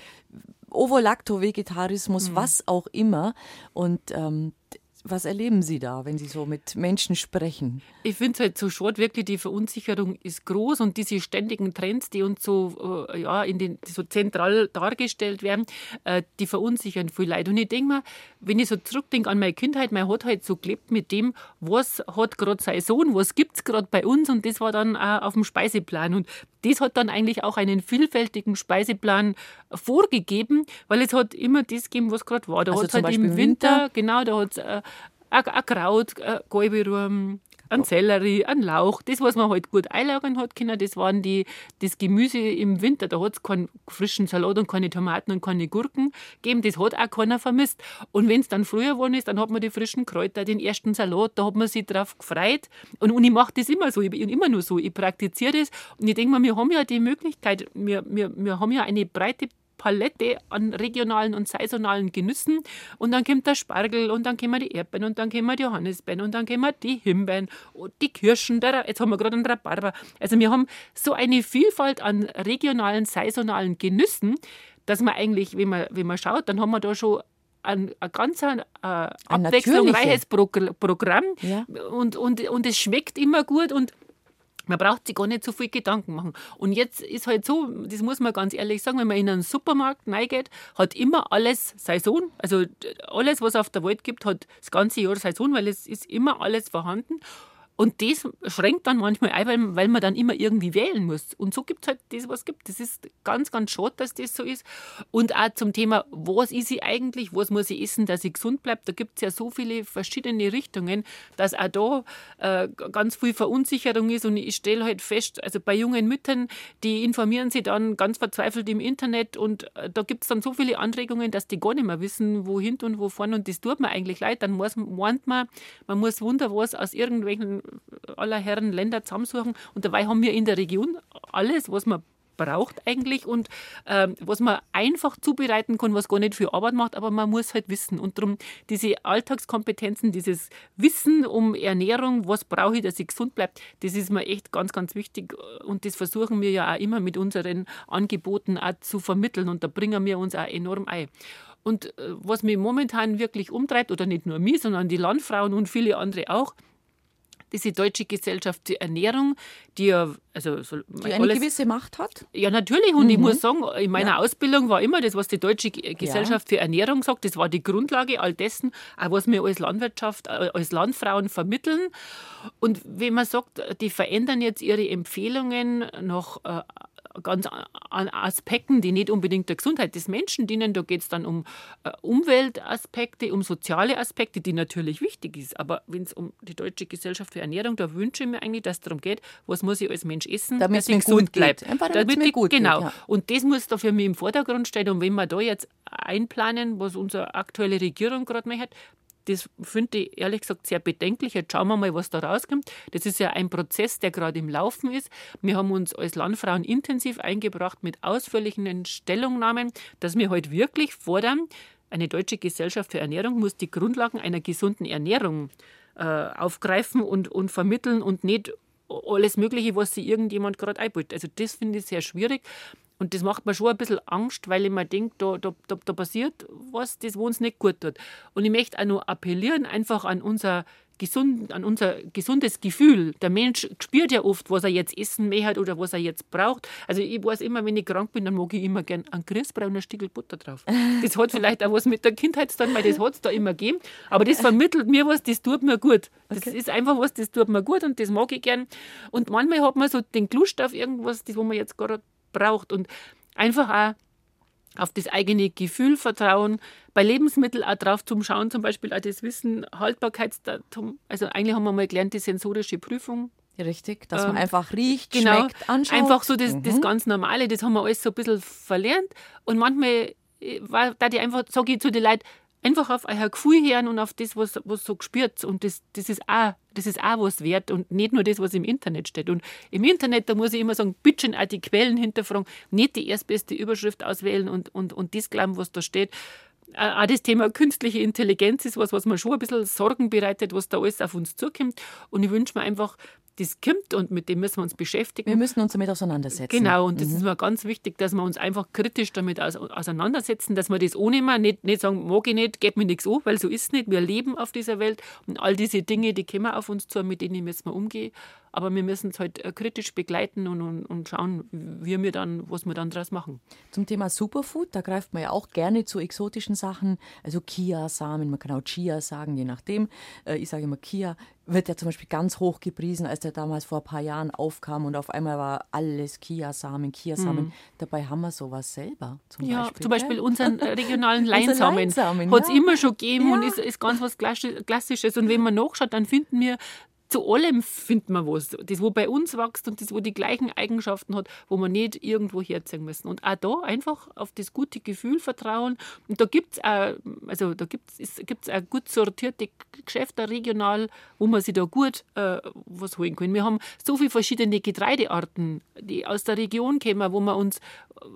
Ovo-Lacto-Vegetarismus, mhm. was auch immer. Und ähm, was erleben Sie da, wenn Sie so mit Menschen sprechen? Ich finde es halt so short, wirklich die Verunsicherung ist groß und diese ständigen Trends, die uns so, äh, ja, in den, so zentral dargestellt werden, äh, die verunsichern viel Leute. Und ich denke mir, wenn ich so zurückdenke an meine Kindheit, man hat halt so gelebt mit dem, was hat gerade sein Sohn, was gibt es gerade bei uns und das war dann auch auf dem Speiseplan. Und das hat dann eigentlich auch einen vielfältigen Speiseplan vorgegeben, weil es hat immer das gegeben, was gerade war. Da also hat halt im Winter, Winter, genau, da hat es äh, ein Kraut, ein Galberum, ein Sellerie, ein Lauch, das, was man halt gut einlagern hat können, das waren die, das Gemüse im Winter. Da hat es keinen frischen Salat und keine Tomaten und keine Gurken gegeben. Das hat auch keiner vermisst. Und wenn es dann früher geworden ist, dann hat man die frischen Kräuter, den ersten Salat, da hat man sich drauf gefreut. Und, und ich mache das immer so, ich bin immer nur so. Ich praktiziere das und ich denke mir, wir haben ja die Möglichkeit, wir, wir, wir haben ja eine breite Palette an regionalen und saisonalen Genüssen. Und dann kommt der Spargel und dann kommen die Erdbeeren und dann kommen die Johannisbeeren und dann kommen die Himbeeren und die Kirschen. Jetzt haben wir gerade einen Rhabarber. Also wir haben so eine Vielfalt an regionalen, saisonalen Genüssen, dass man eigentlich, wenn man, wenn man schaut, dann haben wir da schon ein, ein ganz äh, abwechslungsreiches Programm ja. und, und, und es schmeckt immer gut und man braucht sich gar nicht so viel Gedanken machen. Und jetzt ist halt so, das muss man ganz ehrlich sagen, wenn man in einen Supermarkt reingeht, hat immer alles Saison. Also alles, was es auf der Welt gibt, hat das ganze Jahr Saison, weil es ist immer alles vorhanden. Und das schränkt dann manchmal ein, weil, weil man dann immer irgendwie wählen muss. Und so gibt es halt das, was es gibt. Das ist ganz, ganz schade, dass das so ist. Und auch zum Thema, was ist sie eigentlich, was muss ich essen, dass ich gesund bleibe. Da gibt es ja so viele verschiedene Richtungen, dass auch da äh, ganz viel Verunsicherung ist. Und ich stelle halt fest, also bei jungen Müttern, die informieren sich dann ganz verzweifelt im Internet und äh, da gibt es dann so viele Anregungen, dass die gar nicht mehr wissen, wohin und wovon. Und das tut mir eigentlich leid. Dann muss, meint man, man muss wunder was aus irgendwelchen aller Herren Länder zusammensuchen. Und dabei haben wir in der Region alles, was man braucht eigentlich und ähm, was man einfach zubereiten kann, was gar nicht viel Arbeit macht, aber man muss halt wissen. Und darum diese Alltagskompetenzen, dieses Wissen um Ernährung, was brauche ich, dass ich gesund bleibe, das ist mir echt ganz, ganz wichtig. Und das versuchen wir ja auch immer mit unseren Angeboten auch zu vermitteln und da bringen wir uns auch enorm ein. Und äh, was mich momentan wirklich umtreibt, oder nicht nur mich, sondern die Landfrauen und viele andere auch, diese Deutsche Gesellschaft für Ernährung, die ja also so die eine gewisse Macht hat? Ja, natürlich. Und mhm. ich muss sagen, in meiner ja. Ausbildung war immer das, was die Deutsche Gesellschaft ja. für Ernährung sagt, das war die Grundlage all dessen, auch was wir als Landwirtschaft, äh, als Landfrauen vermitteln. Und wenn man sagt, die verändern jetzt ihre Empfehlungen nach äh, ganz an Aspekten, die nicht unbedingt der Gesundheit des Menschen dienen. Da geht es dann um äh, Umweltaspekte, um soziale Aspekte, die natürlich wichtig ist. Aber wenn es um die Deutsche Gesellschaft für Ernährung, da wünsche ich mir eigentlich, dass es darum geht, was muss ich als Mensch essen, damit dass ich gesund bleibe. Damit mir gut genau. Geht, ja. Und das muss da für mich im Vordergrund stehen. Und wenn wir da jetzt einplanen, was unsere aktuelle Regierung gerade macht, das finde ich ehrlich gesagt sehr bedenklich. Jetzt schauen wir mal, was da rauskommt. Das ist ja ein Prozess, der gerade im Laufen ist. Wir haben uns als Landfrauen intensiv eingebracht mit ausführlichen Stellungnahmen, dass wir heute halt wirklich fordern, eine deutsche Gesellschaft für Ernährung muss die Grundlagen einer gesunden Ernährung äh, aufgreifen und, und vermitteln und nicht alles Mögliche, was sich irgendjemand gerade einbaut. Also das finde ich sehr schwierig. Und das macht mir schon ein bisschen Angst, weil ich mir denke, da, da, da, da passiert was, das wo uns nicht gut tut. Und ich möchte auch noch appellieren, einfach an unser, gesund, an unser gesundes Gefühl. Der Mensch spürt ja oft, was er jetzt essen möchte oder was er jetzt braucht. Also ich weiß immer, wenn ich krank bin, dann mag ich immer gern einen Grießbrei und ein Stück Butter drauf. Das hat vielleicht auch was mit der Kindheit zu tun, weil das hat es da immer gegeben. Aber das vermittelt mir was, das tut mir gut. Das okay. ist einfach was, das tut mir gut und das mag ich gern. Und manchmal hat man so den Lust auf irgendwas, das wo man jetzt gerade braucht und einfach auch auf das eigene Gefühl vertrauen, bei Lebensmitteln auch drauf zum Schauen, zum Beispiel auch das Wissen, Haltbarkeitsdatum. Also eigentlich haben wir mal gelernt, die sensorische Prüfung. Richtig, dass ähm, man einfach riecht, genau, schmeckt, anschaut. Einfach so das, mhm. das ganz Normale, das haben wir alles so ein bisschen verlernt. Und manchmal äh, war da die einfach, sage ich zu den Leuten, einfach auf euer Gefühl hören und auf das, was, was so gespürt. Und das, das, ist auch, das ist auch was wert und nicht nur das, was im Internet steht. Und im Internet, da muss ich immer sagen, bitte auch die Quellen hinterfragen, nicht die erstbeste Überschrift auswählen und, und, und das glauben, was da steht. Auch das Thema künstliche Intelligenz ist was, was mir schon ein bisschen Sorgen bereitet, was da alles auf uns zukommt. Und ich wünsche mir einfach, das kommt und mit dem müssen wir uns beschäftigen. Wir müssen uns damit auseinandersetzen. Genau, und das mhm. ist mir ganz wichtig, dass wir uns einfach kritisch damit auseinandersetzen, dass wir das ohne mal nicht, nicht sagen, mag ich nicht, geht mir nichts an, weil so ist es nicht. Wir leben auf dieser Welt und all diese Dinge, die kommen auf uns zu, mit denen müssen wir umgehen. Aber wir müssen es halt äh, kritisch begleiten und, und, und schauen, wie wir dann, was wir dann daraus machen. Zum Thema Superfood, da greift man ja auch gerne zu exotischen Sachen, also Kia-Samen, man kann auch Chia sagen, je nachdem. Äh, ich sage immer Kia, wird ja zum Beispiel ganz hoch gepriesen, als der damals vor ein paar Jahren aufkam und auf einmal war alles Kia-Samen, Kia-Samen. Mhm. Dabei haben wir sowas selber. Zum ja, Beispiel, zum Beispiel unseren äh, regionalen Leinsamen. Leinsamen Hat es ja. immer schon gegeben ja. und ist, ist ganz was Klassisches. Und wenn man nachschaut, dann finden wir zu allem findet man was. Das, wo bei uns wächst und das, wo die gleichen Eigenschaften hat, wo man nicht irgendwo herziehen müssen. Und auch da einfach auf das gute Gefühl vertrauen. Und da gibt es also da gibt's, gibt's auch gut sortierte Geschäfte regional, wo man sich da gut äh, was holen kann. Wir haben so viele verschiedene Getreidearten, die aus der Region kommen, wo wir uns,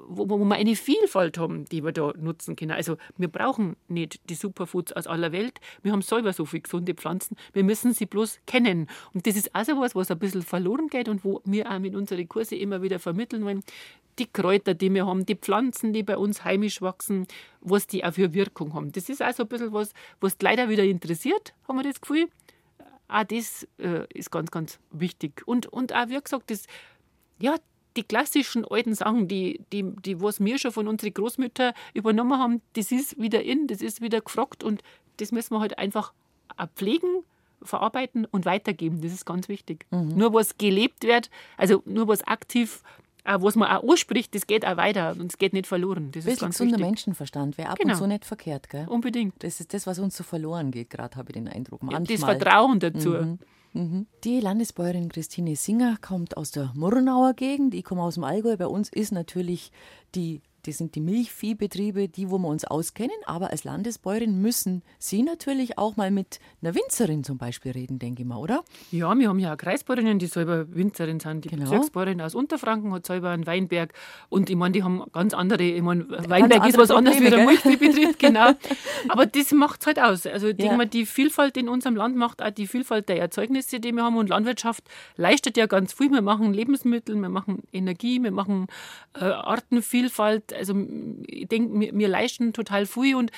wo, wo wir eine Vielfalt haben, die wir da nutzen können. Also wir brauchen nicht die Superfoods aus aller Welt. Wir haben selber so viele gesunde Pflanzen. Wir müssen sie bloß kennen. Und das ist also was, was ein bisschen verloren geht und wo wir auch mit unseren Kurse immer wieder vermitteln wollen. Die Kräuter, die wir haben, die Pflanzen, die bei uns heimisch wachsen, was die auch für Wirkung haben. Das ist also ein bisschen was, was leider wieder interessiert, haben wir das Gefühl. Auch das äh, ist ganz, ganz wichtig. Und, und auch, wie gesagt, das, ja, die klassischen alten Sachen, die, die, die was wir schon von unseren Großmüttern übernommen haben, das ist wieder in, das ist wieder gefragt und das müssen wir halt einfach pflegen verarbeiten und weitergeben. Das ist ganz wichtig. Mhm. Nur was gelebt wird, also nur was aktiv äh, was man auch ausspricht, das geht auch weiter und es geht nicht verloren. Das Bisschen ist ganz gesunder wichtig. Menschenverstand wäre ab genau. und zu nicht verkehrt, gell? Unbedingt. Das ist das, was uns so verloren geht, gerade habe ich den Eindruck. Manchmal. Das Vertrauen dazu. Mhm. Mhm. Die Landesbäuerin Christine Singer kommt aus der Murnauer Gegend, ich komme aus dem Allgäu. Bei uns ist natürlich die das sind die Milchviehbetriebe, die, wo wir uns auskennen. Aber als Landesbäuerin müssen Sie natürlich auch mal mit einer Winzerin zum Beispiel reden, denke ich mal, oder? Ja, wir haben ja auch Kreisbäuerinnen, die selber Winzerin sind. Die genau. Bezirksbäuerin aus Unterfranken hat selber einen Weinberg. Und ich meine, die haben ganz andere, ich meine, Weinberg ist was anderes wie der Milchviehbetrieb, genau. Aber das macht es halt aus. Also ich ja. denke mal, die Vielfalt in unserem Land macht auch die Vielfalt der Erzeugnisse, die wir haben. Und Landwirtschaft leistet ja ganz viel. Wir machen Lebensmittel, wir machen Energie, wir machen äh, Artenvielfalt also ich denke, wir, wir leisten total viel und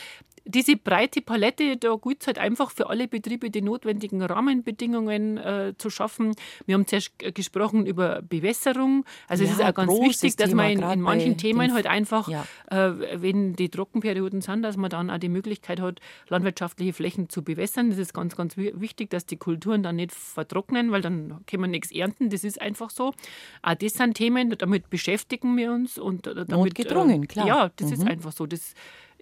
diese breite Palette, da gilt es halt einfach für alle Betriebe die notwendigen Rahmenbedingungen äh, zu schaffen. Wir haben zuerst gesprochen über Bewässerung. Also ja, es ist auch ganz wichtig, dass man in, in manchen Themen halt einfach, ja. äh, wenn die Trockenperioden sind, dass man dann auch die Möglichkeit hat, landwirtschaftliche Flächen zu bewässern. Das ist ganz, ganz wichtig, dass die Kulturen dann nicht vertrocknen, weil dann kann man nichts ernten. Das ist einfach so. Auch das sind Themen, damit beschäftigen wir uns. Und damit, Notgedrungen, äh, klar. Ja, das mhm. ist einfach so. Das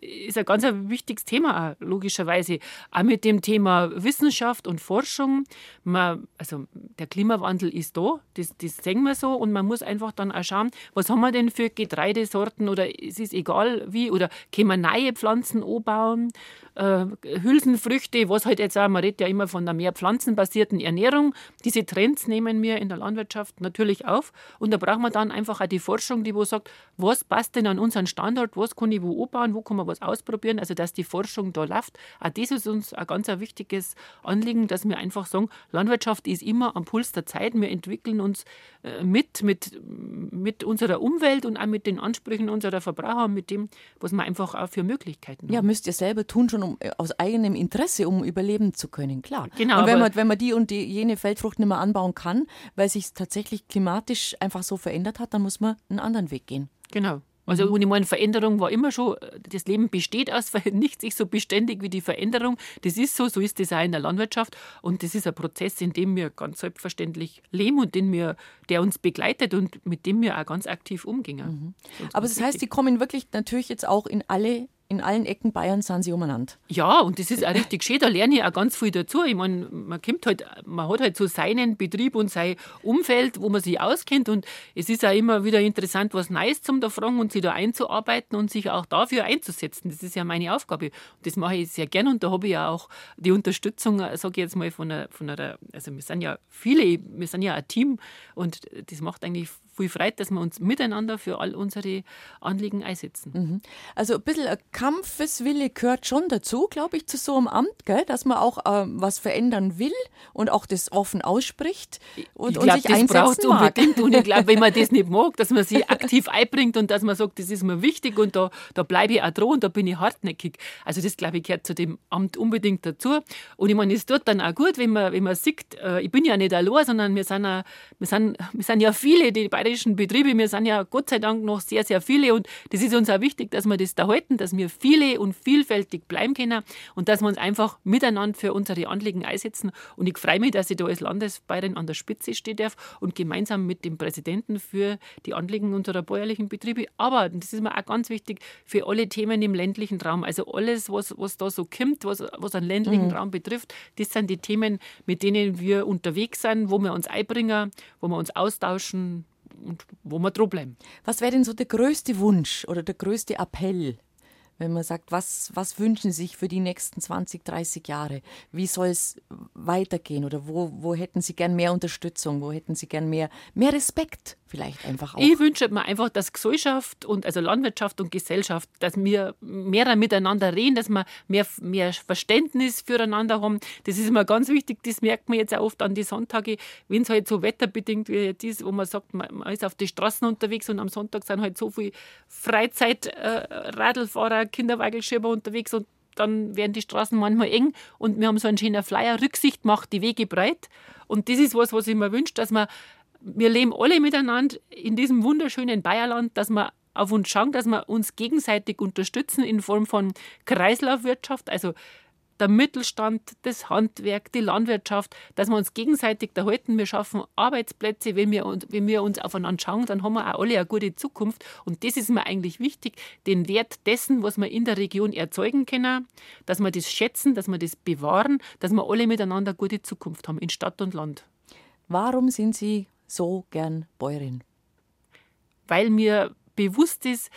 ist ein ganz wichtiges Thema, logischerweise. Auch mit dem Thema Wissenschaft und Forschung. Man, also der Klimawandel ist da, das, das sehen wir so. Und man muss einfach dann auch schauen, was haben wir denn für Getreidesorten oder es ist egal wie, oder können wir neue Pflanzen anbauen äh, Hülsenfrüchte, was halt jetzt auch, man redet ja immer von einer mehr pflanzenbasierten Ernährung. Diese Trends nehmen wir in der Landwirtschaft natürlich auf. Und da braucht man dann einfach auch die Forschung, die wo sagt, was passt denn an unseren Standort, was kann ich wo anbauen, wo kann man was ausprobieren, also dass die Forschung da läuft. Auch das ist uns ein ganz ein wichtiges Anliegen, dass wir einfach sagen, Landwirtschaft ist immer am Puls der Zeit. Wir entwickeln uns äh, mit, mit, mit unserer Umwelt und auch mit den Ansprüchen unserer Verbraucher, mit dem, was wir einfach auch für Möglichkeiten haben. Ja, müsst ihr selber tun, schon um, äh, aus eigenem Interesse, um überleben zu können, klar. Genau. Und wenn man, wenn man die und die, jene Feldfrucht nicht mehr anbauen kann, weil sich tatsächlich klimatisch einfach so verändert hat, dann muss man einen anderen Weg gehen. Genau. Also mhm. und ich meine, Veränderung war immer schon, das Leben besteht aus nichts ist so beständig wie die Veränderung. Das ist so, so ist das auch in der Landwirtschaft. Und das ist ein Prozess, in dem wir ganz selbstverständlich leben und den wir, der uns begleitet und mit dem wir auch ganz aktiv umgehen. Mhm. Aber das heißt, die kommen wirklich natürlich jetzt auch in alle in allen Ecken Bayern sind sie umeinander. Ja, und das ist auch richtig schön. Da lerne ich auch ganz viel dazu. Ich meine, man, kommt halt, man hat halt so seinen Betrieb und sein Umfeld, wo man sich auskennt. Und es ist auch immer wieder interessant, was Neues zum da fragen und sich da einzuarbeiten und sich auch dafür einzusetzen. Das ist ja meine Aufgabe. Und das mache ich sehr gern. Und da habe ich ja auch die Unterstützung, sage ich jetzt mal, von einer, von einer, also wir sind ja viele, wir sind ja ein Team. Und das macht eigentlich viel Freude, dass wir uns miteinander für all unsere Anliegen einsetzen. Mhm. Also ein bisschen ein Kampfeswille gehört schon dazu, glaube ich, zu so einem Amt, gell? dass man auch äh, was verändern will und auch das offen ausspricht und, ich glaub, und sich das braucht unbedingt. Und ich glaube, wenn man das nicht mag, dass man sich aktiv einbringt und dass man sagt, das ist mir wichtig und da, da bleibe ich auch dran und da bin ich hartnäckig. Also das, glaube ich, gehört zu dem Amt unbedingt dazu. Und ich meine, es tut dann auch gut, wenn man, wenn man sieht, äh, ich bin ja nicht allein, sondern wir sind, auch, wir sind, wir sind ja viele, die beide bayerischen Betriebe, wir sind ja Gott sei Dank noch sehr, sehr viele und das ist uns auch wichtig, dass wir das da halten, dass wir viele und vielfältig bleiben können und dass wir uns einfach miteinander für unsere Anliegen einsetzen. Und ich freue mich, dass ich da als Landesbayern an der Spitze stehen darf und gemeinsam mit dem Präsidenten für die Anliegen unserer bäuerlichen Betriebe. Aber das ist mir auch ganz wichtig für alle Themen im ländlichen Raum. Also alles, was, was da so kommt, was, was einen ländlichen mhm. Raum betrifft, das sind die Themen, mit denen wir unterwegs sind, wo wir uns einbringen, wo wir uns austauschen, und wo wir dran. Was wäre denn so der größte Wunsch oder der größte Appell, wenn man sagt, was, was wünschen Sie sich für die nächsten 20, 30 Jahre? Wie soll es weitergehen oder wo, wo hätten Sie gern mehr Unterstützung? Wo hätten Sie gern mehr, mehr Respekt vielleicht einfach auch? Ich wünsche mir einfach, dass Gesellschaft und also Landwirtschaft und Gesellschaft, dass wir mehr miteinander reden, dass wir mehr, mehr Verständnis füreinander haben. Das ist immer ganz wichtig. Das merkt man jetzt auch oft an die Sonntage, wenn es halt so wetterbedingt wie ist, wo man sagt, man ist auf die Straßen unterwegs und am Sonntag sind halt so viele Freizeitradlfahrer, äh, Kinderweigelschirmer unterwegs und dann werden die Straßen manchmal eng und wir haben so einen schönen Flyer, Rücksicht macht die Wege breit. Und das ist was, was ich mir wünsche, dass wir, wir leben alle miteinander in diesem wunderschönen Bayerland, dass wir auf uns schauen, dass wir uns gegenseitig unterstützen in Form von Kreislaufwirtschaft, also der Mittelstand, das Handwerk, die Landwirtschaft, dass wir uns gegenseitig erhalten. Wir schaffen Arbeitsplätze. Wenn wir, uns, wenn wir uns aufeinander schauen, dann haben wir auch alle eine gute Zukunft. Und das ist mir eigentlich wichtig, den Wert dessen, was wir in der Region erzeugen können, dass wir das schätzen, dass wir das bewahren, dass wir alle miteinander eine gute Zukunft haben in Stadt und Land. Warum sind Sie so gern Bäuerin? Weil mir bewusst ist,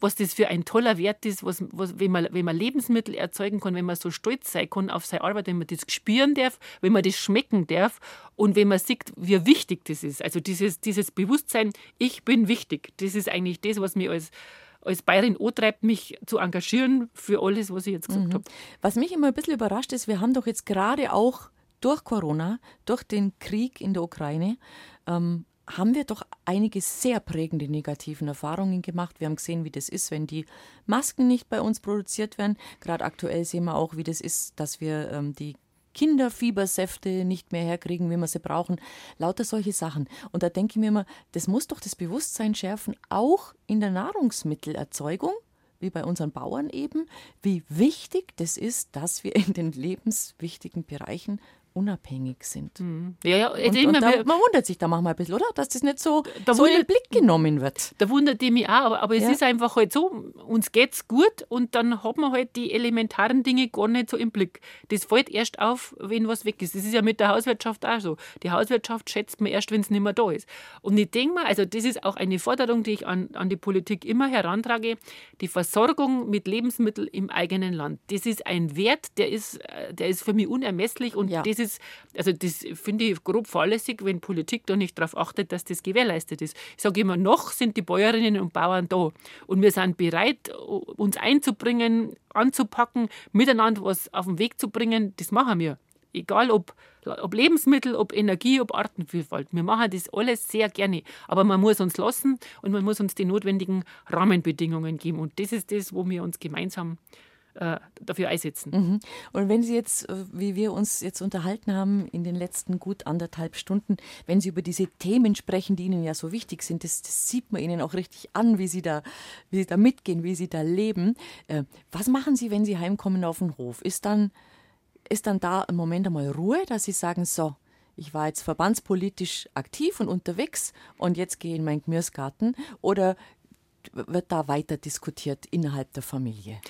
was das für ein toller Wert ist, was, was, wenn, man, wenn man Lebensmittel erzeugen kann, wenn man so stolz sein kann auf seine Arbeit, wenn man das spüren darf, wenn man das schmecken darf und wenn man sieht, wie wichtig das ist. Also dieses, dieses Bewusstsein, ich bin wichtig, das ist eigentlich das, was mich als als Bayerin antreibt, mich zu engagieren für alles, was ich jetzt gesagt mhm. habe. Was mich immer ein bisschen überrascht ist, wir haben doch jetzt gerade auch durch Corona, durch den Krieg in der Ukraine, ähm, haben wir doch einige sehr prägende negativen Erfahrungen gemacht. Wir haben gesehen, wie das ist, wenn die Masken nicht bei uns produziert werden. Gerade aktuell sehen wir auch, wie das ist, dass wir ähm, die Kinderfiebersäfte nicht mehr herkriegen, wie wir sie brauchen. Lauter solche Sachen. Und da denke ich mir immer, das muss doch das Bewusstsein schärfen, auch in der Nahrungsmittelerzeugung, wie bei unseren Bauern eben, wie wichtig das ist, dass wir in den lebenswichtigen Bereichen unabhängig sind. Mhm. Ja, ja, und, und da, man wundert sich da manchmal ein bisschen, oder? Dass das nicht so, da so in den Blick genommen wird. Da wundert ich mich auch, aber, aber es ja. ist einfach halt so, uns geht es gut und dann hat man halt die elementaren Dinge gar nicht so im Blick. Das fällt erst auf, wenn was weg ist. Das ist ja mit der Hauswirtschaft auch so. Die Hauswirtschaft schätzt man erst, wenn es nicht mehr da ist. Und ich denke mal, also das ist auch eine Forderung, die ich an, an die Politik immer herantrage, die Versorgung mit Lebensmitteln im eigenen Land. Das ist ein Wert, der ist, äh, der ist für mich unermesslich und ja. das ist, also das finde ich grob fahrlässig, wenn Politik da nicht darauf achtet, dass das gewährleistet ist. Ich sage immer, noch sind die Bäuerinnen und Bauern da und wir sind bereit, uns einzubringen, anzupacken, miteinander was auf den Weg zu bringen, das machen wir. Egal ob, ob Lebensmittel, ob Energie, ob Artenvielfalt. Wir machen das alles sehr gerne. Aber man muss uns lassen und man muss uns die notwendigen Rahmenbedingungen geben. Und das ist das, wo wir uns gemeinsam dafür einsetzen. Mhm. Und wenn Sie jetzt, äh, wie wir uns jetzt unterhalten haben in den letzten gut anderthalb Stunden, wenn Sie über diese Themen sprechen, die Ihnen ja so wichtig sind, das, das sieht man Ihnen auch richtig an, wie Sie da, wie Sie da mitgehen, wie Sie da leben. Äh, was machen Sie, wenn Sie heimkommen auf den Hof? Ist dann, ist dann da im Moment einmal Ruhe, dass Sie sagen, so, ich war jetzt verbandspolitisch aktiv und unterwegs und jetzt gehe ich in meinen Gemüsegarten oder wird da weiter diskutiert innerhalb der Familie?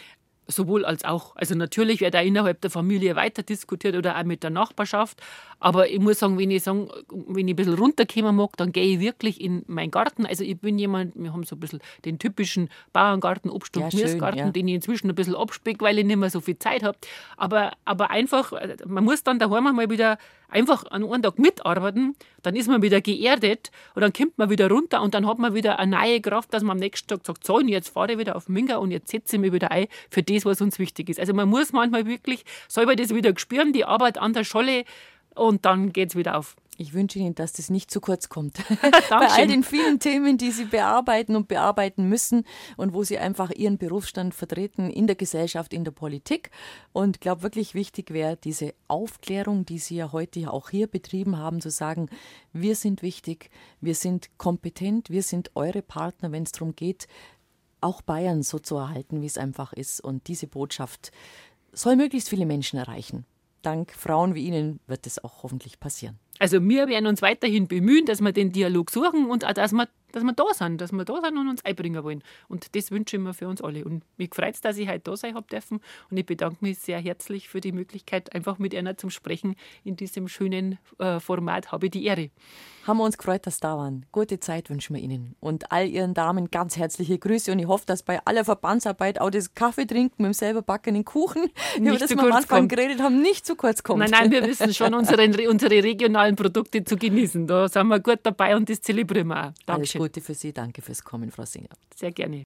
Sowohl als auch. Also natürlich wird auch innerhalb der Familie weiter diskutiert oder auch mit der Nachbarschaft. Aber ich muss sagen, wenn ich, sagen, wenn ich ein bisschen runterkommen mag, dann gehe ich wirklich in meinen Garten. Also ich bin jemand, wir haben so ein bisschen den typischen Bauerngarten, Obst- und ja, Gemüsegarten, ja. den ich inzwischen ein bisschen abspecke, weil ich nicht mehr so viel Zeit habe. Aber, aber einfach, man muss dann daheim mal wieder einfach an einem Tag mitarbeiten, dann ist man wieder geerdet und dann kommt man wieder runter und dann hat man wieder eine neue Kraft, dass man am nächsten Tag sagt, so, und jetzt fahre ich wieder auf Minga und jetzt setze ich mich wieder ein für das, was uns wichtig ist. Also man muss manchmal wirklich selber das wieder spüren, die Arbeit an der Scholle und dann geht es wieder auf. Ich wünsche Ihnen, dass das nicht zu kurz kommt. Bei all den vielen Themen, die Sie bearbeiten und bearbeiten müssen und wo Sie einfach Ihren Berufsstand vertreten in der Gesellschaft, in der Politik. Und ich glaube, wirklich wichtig wäre diese Aufklärung, die Sie ja heute auch hier betrieben haben, zu sagen, wir sind wichtig, wir sind kompetent, wir sind eure Partner, wenn es darum geht, auch Bayern so zu erhalten, wie es einfach ist. Und diese Botschaft soll möglichst viele Menschen erreichen. Dank Frauen wie Ihnen wird es auch hoffentlich passieren. Also wir werden uns weiterhin bemühen, dass wir den Dialog suchen und auch, dass wir, dass wir da sind, dass wir da sind und uns einbringen wollen. Und das wünsche ich mir für uns alle. Und mich freut es, dass ich heute da sein habe dürfen. Und ich bedanke mich sehr herzlich für die Möglichkeit, einfach mit einer zum Sprechen in diesem schönen äh, Format. Habe die Ehre. Haben wir uns gefreut, dass Sie da waren. Gute Zeit wünschen wir Ihnen. Und all Ihren Damen ganz herzliche Grüße. Und ich hoffe, dass bei aller Verbandsarbeit auch das Kaffee trinken mit dem selber backenen Kuchen, nicht über das wir am Anfang kommt. geredet haben, nicht zu kurz kommt. Nein, nein, wir wissen schon, unsere, unsere regionalen Produkte zu genießen. Da sind wir gut dabei und das zelebrieren wir auch. Dankeschön. Gute für Sie. Danke fürs Kommen, Frau Singer. Sehr gerne.